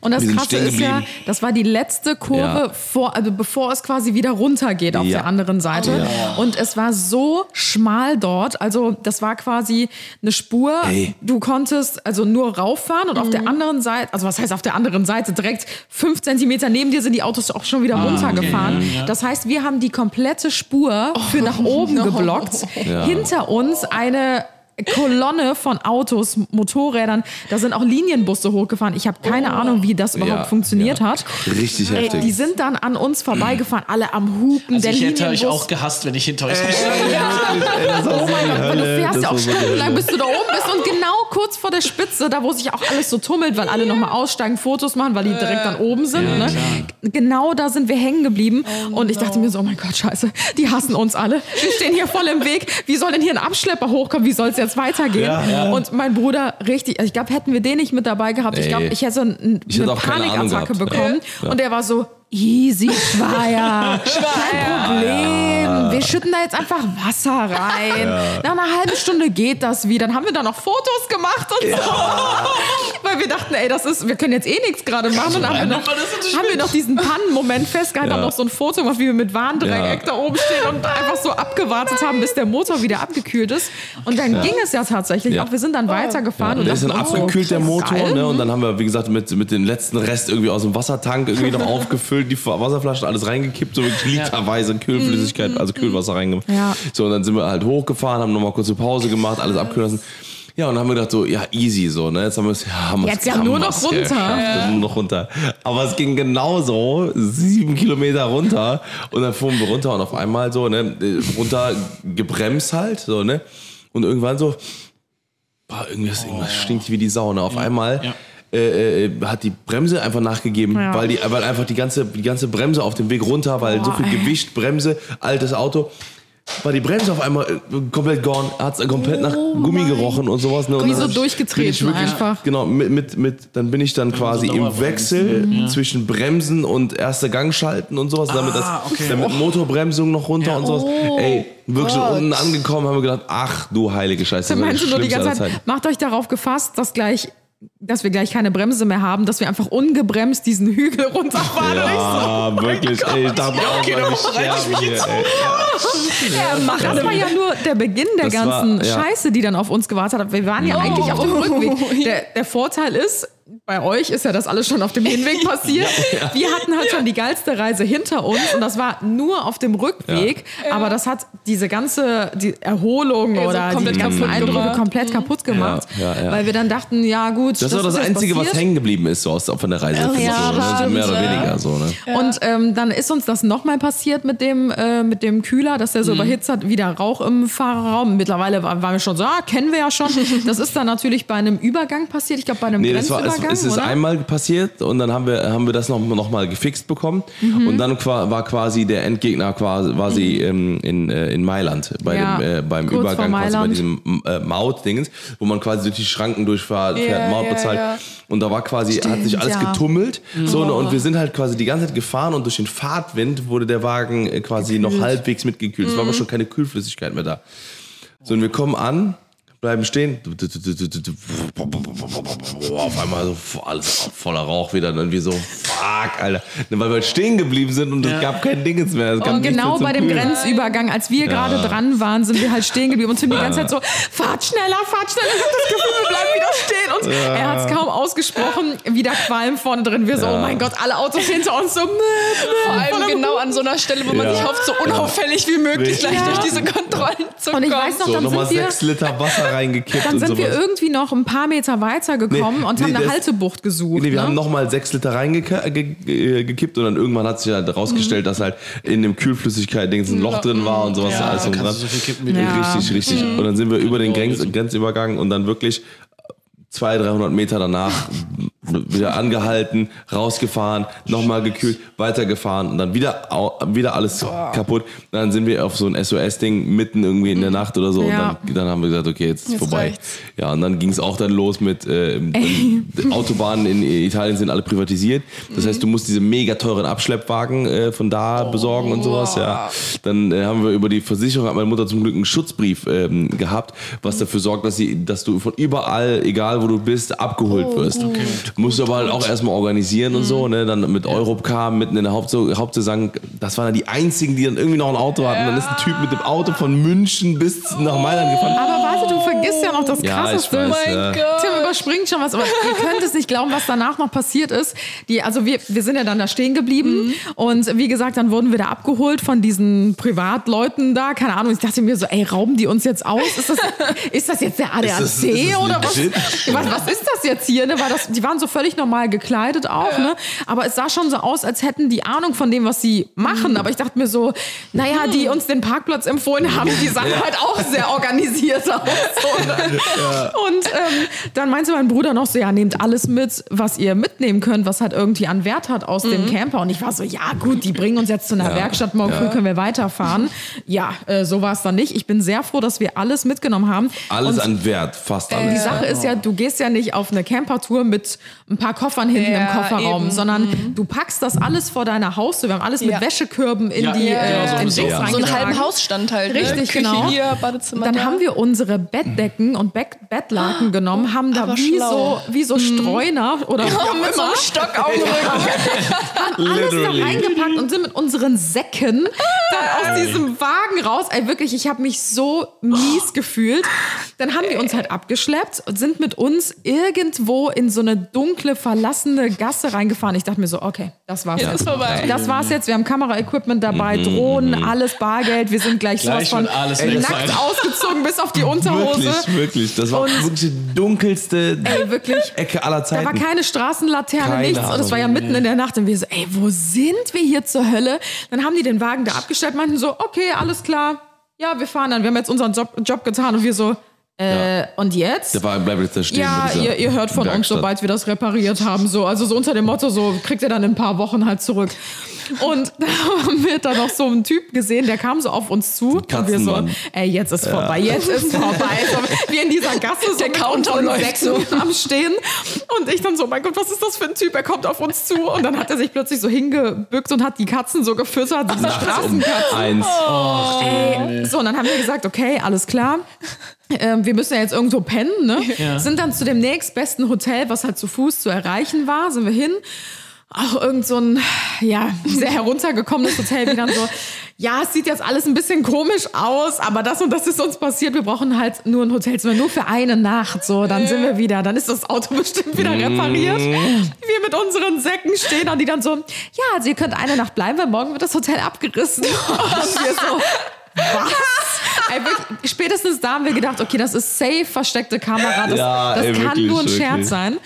Und das Krasse ist ja, das war die letzte Kurve, Ja. vor, also bevor es quasi wieder runtergeht auf Ja. der anderen Seite. Und es war so schmal dort. Also das war quasi eine Spur. Ey. Du konntest also nur rauffahren und auf der anderen Seite, also was heißt auf der anderen Seite, direkt fünf Zentimeter neben dir sind die Autos auch schon wieder runtergefahren. Das heißt, wir haben die komplette Spur für nach oben geblockt. Ja. Hinter uns eine Kolonne von Autos, Motorrädern, da sind auch Linienbusse hochgefahren. Ich habe keine Ahnung, wie das überhaupt Ja, funktioniert ja. hat. Richtig Ey, heftig. die sind dann an uns vorbeigefahren, alle am Hupen. Also der ich hätte euch Linienbus- auch gehasst, wenn ich hinter euch Oh mein Gott, weil du fährst das ja auch stundenlang, bis du da oben bist und genau kurz vor der Spitze, da wo sich auch alles so tummelt, weil alle nochmal aussteigen, Fotos machen, weil die direkt dann oben sind. ne? Genau da sind wir hängen geblieben und ich dachte mir so, oh mein Gott, scheiße, die hassen uns alle. Wir stehen hier voll im Weg. Wie soll denn hier ein Abschlepper hochkommen? Wie soll es jetzt weitergehen? Und mein Bruder, richtig, also ich glaube, hätten wir den nicht mit dabei gehabt, ich glaube, ich hätte hätte eine keine Ahnung Panikattacke bekommen. Ja. und der war so, Easy, Schweier. Kein Problem. Wir schütten da jetzt einfach Wasser rein. Nach einer halben Stunde geht das wieder. Dann haben wir da noch Fotos gemacht und so. Weil wir dachten, ey, das ist, wir können jetzt eh nichts gerade machen. Und dann haben wir noch, haben wir noch diesen Pannenmoment festgehalten, Ja. haben noch so ein Foto gemacht, wie wir mit Warndreieck Ja. da oben stehen und einfach so abgewartet haben, bis der Motor wieder abgekühlt ist. Und dann ging es ja tatsächlich. Ja. Auch wir sind dann weitergefahren. und Der ist dann oh, abgekühlt, der Motor, ne? Und dann haben wir, wie gesagt, mit, mit den letzten Rest irgendwie aus dem Wassertank irgendwie noch aufgefüllt, die Wasserflaschen alles reingekippt, so wirklich literweise Kühlflüssigkeit, also Kühlwasser reingemacht. Ja. So, und dann sind wir halt hochgefahren, haben nochmal kurz eine Pause gemacht, alles abkühlen lassen. Ja, und dann haben wir gedacht so, ja, easy so, ne? Jetzt haben wir es, ja, haben Jetzt ja nur noch runter. Nur noch runter. Aber es ging genauso, sieben Kilometer runter. Und dann fuhren wir runter und auf einmal so, ne, runter gebremst halt, so, ne? Und irgendwann so, boah, irgendwas, irgendwas stinkt wie die Sau, ne? Auf einmal ja. Äh, äh, hat die Bremse einfach nachgegeben, Ja. weil, die, weil einfach die ganze, die ganze Bremse auf dem Weg runter, weil so Boah, viel ey. Gewicht, Bremse, altes Auto. War die Bremse auf einmal äh, komplett gone, hat komplett nach Gummi gerochen und sowas. Ne? Und Wie so durchgetreten wirklich, einfach. Genau, mit, mit, mit, dann bin ich dann quasi im. Wechsel zwischen Bremsen und erster Gang schalten und sowas, damit, das, okay. damit Motorbremsung noch runter und sowas. Ey, wirklich schon unten angekommen, haben wir gedacht, ach du heilige Scheiße. Da das war meinte das nur die ganze Zeit, macht euch darauf gefasst, dass gleich dass wir gleich keine Bremse mehr haben, dass wir einfach ungebremst diesen Hügel runterfahren. Und ich so, Ja, wirklich. Ey, ich dachte auch, genau, ich sterbe hier, ey. das war ja nur der Beginn der Das war- ganzen ja. Scheiße, die dann auf uns gewartet hat. Wir waren ja eigentlich auf dem Rückweg. Der, der Vorteil ist, bei euch ist ja das alles schon auf dem Hinweg passiert. Wir hatten halt schon die geilste Reise hinter uns und das war nur auf dem Rückweg. Aber das hat diese ganze die Erholung so oder die komplett ganzen kaputt Eindrücke gemacht. komplett kaputt gemacht. Ja, ja, ja. Weil wir dann dachten, ja gut, Das war das ist jetzt Einzige, was passiert. hängen geblieben ist, so aus, von der Reise. ich ja, so, ne? das mehr oder ja. weniger so, ne? Und ähm, dann ist uns das nochmal passiert mit dem, äh, mit dem Kühler, dass Mhm. der so überhitzt hat, wieder Rauch im Fahrerraum. Mittlerweile war- waren wir schon so, ah, kennen wir ja schon. Das ist dann natürlich bei einem Übergang passiert. Ich glaube, bei einem Nee, das war, es, ist oder? einmal passiert und dann haben wir, haben wir das noch, noch mal gefixt bekommen. Mhm. Und dann war quasi der Endgegner quasi, sie ähm, in, äh, in Mailand, bei Ja, dem, äh, beim Übergang quasi bei diesem äh, Maut-Dingens, wo man quasi durch die Schranken durchfährt, fährt, Maut bezahlt. ja. Und da war quasi, hat sich alles ja. Getummelt. So, ne, und wir sind halt quasi die ganze Zeit gefahren und durch den Fahrtwind wurde der Wagen äh, quasi noch halbwegs mitgekühlt. Es war Mhm. aber schon keine Kühlflüssigkeit mehr da. So, und wir kommen an, bleiben stehen. Auf einmal so alles voller Rauch wieder. Und dann wir so, fuck, Alter. Weil wir halt stehen geblieben sind und es gab kein Dingens mehr. Es gab Und genau bei dem Kühlen. Grenzübergang, als wir gerade dran waren, sind wir halt stehen geblieben und Tim die ganze Zeit so, fahrt schneller, fahrt schneller. Ich hab das Gefühl, wir bleiben wieder stehen. Und er hat es kaum ausgesprochen, wieder Qualm vorne drin. Wir so, oh mein Gott, alle Autos hinter uns so, Vor allem genau an so einer Stelle, wo man Ja. sich hofft, so unauffällig wie möglich gleich Ja. durch diese Kontrollen zu Und ich kommen. weiß noch, So, dann nochmal sind wir... sechs Liter Wasser reingekippt Dann und sind sowas. wir irgendwie noch ein paar Meter weiter gekommen Nee, und nee, haben eine Haltebucht gesucht. Nee, wir ne? haben nochmal sechs Liter reingekippt ge ge und dann irgendwann hat sich halt herausgestellt, dass halt in dem Kühlflüssigkeit-Dings ein Loch drin war und sowas. Ja, alles du so viel kippen, wie du Ja. Richtig, richtig. Und dann sind wir über den Grenz Grenzübergang und dann wirklich 200, 300 Meter danach wieder angehalten, rausgefahren, nochmal gekühlt, weitergefahren und dann wieder, wieder alles kaputt. Und dann sind wir auf so ein SOS-Ding mitten irgendwie in der Nacht oder so Ja. und dann, dann haben wir gesagt, okay, jetzt ist Jetzt vorbei. reicht's. Ja, und dann ging es auch dann los mit äh, Autobahnen in Italien sind alle privatisiert. Das heißt, du musst diese mega teuren Abschleppwagen äh, von da besorgen und sowas. Ja. Dann äh, haben wir über die Versicherung, hat meine Mutter zum Glück einen Schutzbrief ähm, gehabt, was dafür sorgt, dass, sie, dass du von überall, egal wo du bist, abgeholt wirst. Musst du aber halt auch erstmal organisieren und so, ne? Dann mit Europcar mitten in der Hauptsaison, Hauptsaison, das waren dann die einzigen, die dann irgendwie noch ein Auto hatten. Dann ist ein Typ mit dem Auto von München bis nach Mailand gefahren. Aber warte, du vergisst ja noch das Ja, ich Krasseste. weiß, Mein ja. Gott. Tim überspringt schon was, aber ihr könnt es nicht glauben, was danach noch passiert ist. Die, also wir, wir sind ja dann da stehen geblieben Mhm. und wie gesagt, dann wurden wir da abgeholt von diesen Privatleuten da. Keine Ahnung, ich dachte mir so, ey, rauben die uns jetzt aus? Ist das, ist das jetzt der ADAC das- ist das oder was, was? Was ist das jetzt hier? Ne? War das, die waren so völlig normal gekleidet auch, ne? aber es sah schon so aus, als hätten die Ahnung von dem, was sie machen. Aber ich dachte mir so, naja, die uns den Parkplatz empfohlen haben, die sahen halt auch sehr organisiert aus. So, ne? Und ähm, dann meinte mein Bruder noch so, ja, nehmt alles mit, was ihr mitnehmen könnt, was halt irgendwie an Wert hat aus dem Camper. Und ich war so, ja gut, die bringen uns jetzt zu einer Werkstatt, morgen früh können wir weiterfahren. Ja, äh, so war es dann nicht. Ich bin sehr froh, dass wir alles mitgenommen haben. Alles Und an Wert, fast die alles. Sache ist ja, du gehst ja nicht auf eine Campertour mit ein paar Koffern hinten Ja, im Kofferraum, eben. sondern du packst das alles vor deiner Haustür. Wir haben alles Ja. mit Wäschekörben in Ja, die ja, äh, so in bisschen. Dings Ja. So einen halben Hausstand halt. Richtig, ne? Küche genau. hier, Badezimmer Dann da. haben wir unsere Bettdecken und Beck Bettlaken genommen, haben da wie schlau. so, wie so Streuner oder wie Ja, mit so immer einem Stock auf Rücken. alles da reingepackt und sind mit unseren Säcken dann aus diesem Wagen raus. Ey, wirklich, ich habe mich so mies gefühlt. Dann haben die uns halt abgeschleppt und sind mit uns irgendwo in so eine dunkle, verlassene Gasse reingefahren. Ich dachte mir so, okay, das war's Jetzt ist jetzt. vorbei. Das war's jetzt. Wir haben Kameraequipment dabei, Drohnen, alles Bargeld. Wir sind gleich, Gleich von alles weg nackt sein. ausgezogen bis auf die Unterhose. Wirklich, wirklich. Das war Und- wirklich die dunkelste Ey, wirklich. Ecke aller Da Zeiten. war keine Straßenlaterne, Keine nichts. Und es war ja Ahnung. mitten in der Nacht. Und wir so, ey, wo sind wir hier zur Hölle? Dann haben die den Wagen da abgestellt, meinten so, okay, alles klar. Ja, wir fahren dann. Wir haben jetzt unseren Job, Job getan. Und wir so, äh, und jetzt? War, bleibt jetzt da stehen. Ja, ihr, ihr hört von uns, Werkstatt. sobald wir das repariert haben. So, also so unter dem Motto, so kriegt ihr dann in ein paar Wochen halt zurück. Und da haben wir dann noch so einen Typ gesehen, der kam so auf uns zu. Und wir so, ey, jetzt ist vorbei, jetzt ist vorbei. So, wir in dieser Gasse so Der unseren läuft Säcken am Stehen. Und ich dann so, mein Gott, was ist das für ein Typ? Er kommt auf uns zu. Und dann hat er sich plötzlich so hingebückt und hat die Katzen so gefüttert, diese Nachts um Straßenkatzen. eins. Ey, so, und dann haben wir gesagt, okay, alles klar. Ähm, wir müssen ja jetzt irgendwo pennen, ne? Sind dann zu dem nächstbesten Hotel, was halt zu Fuß zu erreichen war, sind wir hin. Auch irgend so ein, ja, sehr heruntergekommenes Hotel, wie dann so, ja, es sieht jetzt alles ein bisschen komisch aus, aber das und das ist uns passiert. Wir brauchen halt nur ein Hotelzimmer, nur für eine Nacht. So, dann sind wir wieder, dann ist das Auto bestimmt wieder repariert. Wir mit unseren Säcken stehen und die dann so, ja, also ihr könnt eine Nacht bleiben, weil morgen wird das Hotel abgerissen. Und wir so, was? Wirklich, spätestens da haben wir gedacht, okay, das ist safe versteckte Kamera. Das, Ja, das ey, kann wirklich, nur ein Scherz wirklich. sein.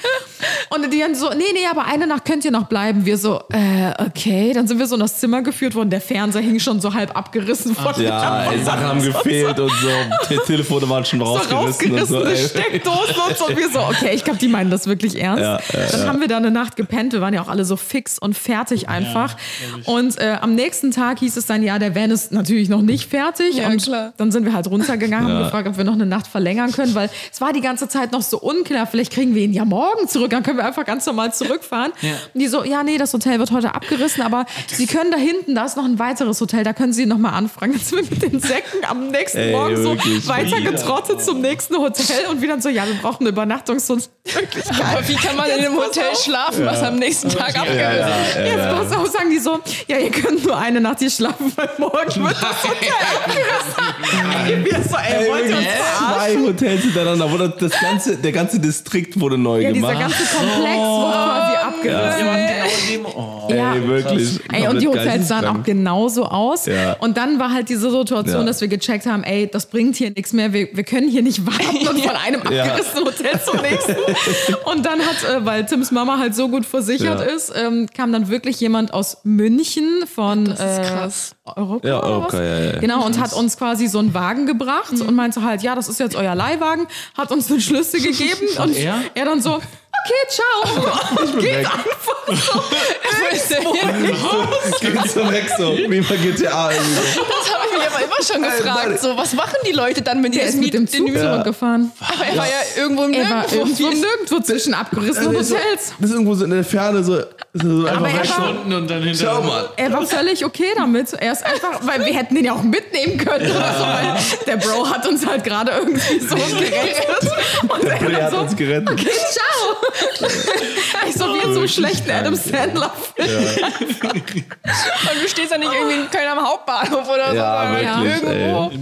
Und die dann so, nee, nee, aber eine Nacht könnt ihr noch bleiben. Wir so, äh, okay. Dann sind wir so in das Zimmer geführt worden. Der Fernseher hing schon so halb abgerissen von Ja, ey, Sachen haben gefehlt und so. Die Telefone waren schon so rausgerissen. und so. Steckdosen und so. Und wir so, okay, ich glaube, die meinen das wirklich ernst. Ja, ja, dann haben wir da eine Nacht gepennt. Wir waren ja auch alle so fix und fertig einfach. und äh, am nächsten Tag hieß es dann, ja, der Van ist natürlich noch nicht fertig. Ja, und klar. dann sind wir halt runtergegangen, haben Ja. gefragt, ob wir noch eine Nacht verlängern können, weil es war die ganze Zeit noch so unklar. Vielleicht kriegen wir ihn ja morgen zurück, dann können wir einfach ganz normal zurückfahren. Und die so, ja, nee, das Hotel wird heute abgerissen, aber Sie können da hinten, da ist noch ein weiteres Hotel, da können Sie noch mal anfragen. Dann sind wir mit den Säcken am nächsten Ey, Morgen so wirklich. weiter getrottet zum nächsten Hotel und wieder so, ja, wir brauchen eine Übernachtungsmöglichkeit. Aber wie kann man in einem Hotel auf. schlafen, was am nächsten Tag abgerissen ist? Jetzt pass auf, sagen die so, ja, ihr könnt nur eine Nacht hier schlafen, weil morgen wird das Hotel abgerissen. Wir so, ey, wollt ihr uns verarschen? zwei Hotels hintereinander, wo das, das ganze, der ganze Distrikt wurde neu Ja, dieser gemacht. ganze Komplex wurde quasi abgerissen. Ja, genau in dem, oh. Ja. Ey, wirklich. Ey, und die Hotels sahen auch genauso aus. Ja. Und dann war halt diese Situation, Ja. dass wir gecheckt haben, ey, das bringt hier nichts mehr, wir, wir können hier nicht warten und von einem Ja. abgerissenen Hotel zum nächsten. Und dann hat, äh, weil Tims Mama halt so gut versichert Ja. ist, ähm, kam dann wirklich jemand aus München von Das ist äh, krass. Europa. Ja, oder Europa, was? ja, ja. Genau, und hat uns quasi so einen Wagen gebracht Mhm. und meinte halt, ja, das ist jetzt euer Leihwagen, hat uns den Schlüssel gegeben und er? er dann so, okay, ciao. Und geht weg. einfach so. Geht so weg so. Wie bei GTA irgendwie. Das habe ich mich aber immer schon gefragt. So, was machen die Leute dann, wenn die Der ist mit dem Miet- Zug zurückgefahren. Aber er war ja irgendwo im Er war Nirgendwo. irgendwo nirgendwo zwischen abgerissenen ist, Hotels. das ist irgendwo so in der Ferne so, so einfach er weg. war- Stunden und dann hinter. Schau mal. Er war völlig okay damit. Er ist einfach, weil wir hätten den ja auch mitnehmen können oder so, weil der Bro hat uns halt gerade irgendwie so gerettet. Und er Der dann hat so, uns gerettet. okay, ciao. Ich so wie in so einem schlechten Adam Sandler Film. Und du stehst ja nicht irgendwie in Köln am Hauptbahnhof oder so. Ja, sondern wirklich, Irgendwo.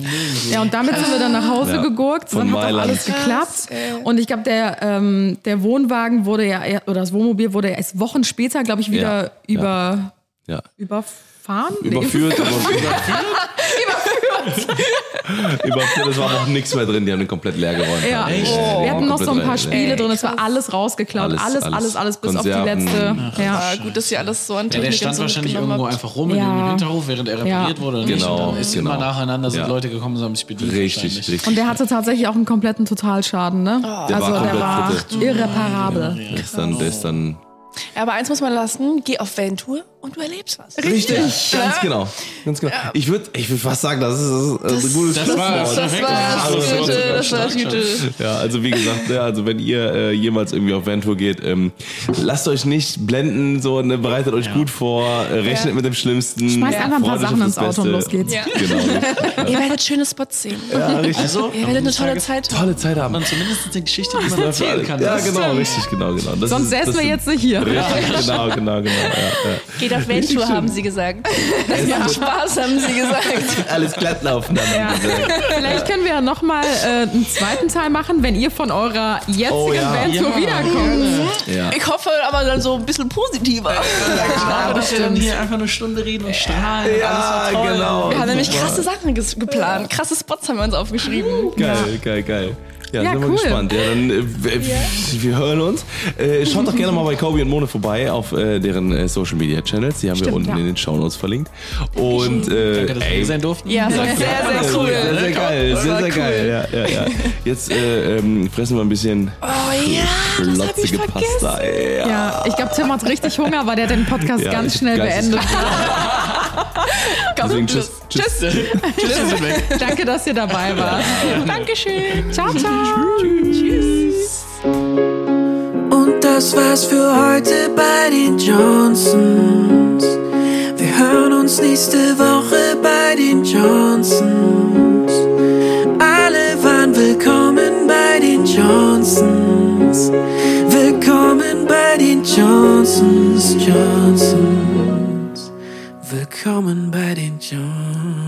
Ja, und damit sind wir dann nach Hause Ja. gegurkt. Von Dann hat auch Mailand. alles geklappt. Krass. Und ich glaube, der, ähm, der Wohnwagen wurde ja, oder das Wohnmobil wurde ja erst Wochen später, glaube ich, wieder Ja. über, Ja. überfahren? Nee, Überführt, aber es war noch nichts mehr drin, die haben den komplett leer geräumt. Ja, Echt? wir hatten noch so ein paar Spiele leer. drin, es war alles rausgeklaut, Alles, alles, alles. alles, alles, bis auf die Konserven. letzte. Ja. Ah, gut, dass ihr alles so an Ja, Technik der und stand so wahrscheinlich irgendwo habt. einfach rum in Ja. dem Hinterhof, während er repariert Ja. wurde. Und Genau, dann ist genau. immer nacheinander sind Ja. Leute gekommen und haben sich bedient. Richtig, richtig. Und der hatte tatsächlich auch einen kompletten Totalschaden, ne? Der also war der war fritte. irreparabel. Der ist dann, der Ja, aber eins muss man lassen, geh auf Ventour und du erlebst was. Richtig, ganz genau. Ganz genau. Ich würde ich würd fast sagen, das ist, das ist ein gutes Das war Schlusswort. Das war das das das war das Gute. Ja, also wie gesagt, ja, also wenn ihr äh, jemals irgendwie auf Ventour geht, ähm, lasst euch nicht blenden, so ne, bereitet euch gut vor, äh, rechnet Ja. mit dem Schlimmsten. Schmeißt einfach ein paar Sachen ins Auto und los geht's. Ja. Genau. Ihr werdet schöne Spots sehen. Ja, richtig. Also, Ihr werdet eine tolle Zeit haben. Tolle Zeit haben. man zumindest eine Geschichte, die man erzählen kann. Ja, genau, richtig, genau, genau. Sonst säßen wir jetzt nicht hier. Richtig, genau, genau, genau. Ja, ja. Auf Ventour, haben sie gesagt. Das macht Spaß, haben sie gesagt. Alles glatt laufen dann. Ja. Vielleicht können wir ja nochmal äh, einen zweiten Teil machen, wenn ihr von eurer jetzigen Oh ja. Ventour Ja. wiederkommt. Ja. Ich hoffe aber dann so ein bisschen positiver. Aber dass wir dann hier einfach eine Stunde reden und strahlen. Ja, genau. Wir haben nämlich krasse Sachen geplant. Krasse Spots haben wir uns aufgeschrieben. Geil, geil, geil. Ja, Ja, sind wir cool. gespannt. Ja, dann, äh, w- wir hören uns. Äh, schaut doch gerne mal bei Kobi und Mone vorbei auf äh, deren äh, Social Media Channels. Die haben wir Stimmt, unten ja. in den Shownotes verlinkt. Und äh, Danke, dass wir ey, hier sein durften. Ja, war sehr, sehr cool. Sehr, sehr geil, sehr, sehr geil. Ja, ja, ja. Jetzt äh, ähm, fressen wir ein bisschen Oh ja, schlotzige. Pasta. Ja. Ja, ich glaube, Tim hat richtig Hunger, weil der den Podcast Ja, ganz schnell ganz- Deswegen tschüss. tschüss. Tschüss, weg. Danke, dass ihr dabei wart. Dankeschön. Ciao, ciao. Tschüss. Und das war's für heute bei den Johnsons. Wir hören uns nächste Woche bei den Johnsons. Alle waren willkommen bei den Johnsons. Willkommen bei den Johnsons, Johnsons. Willkommen bei den Johnsons.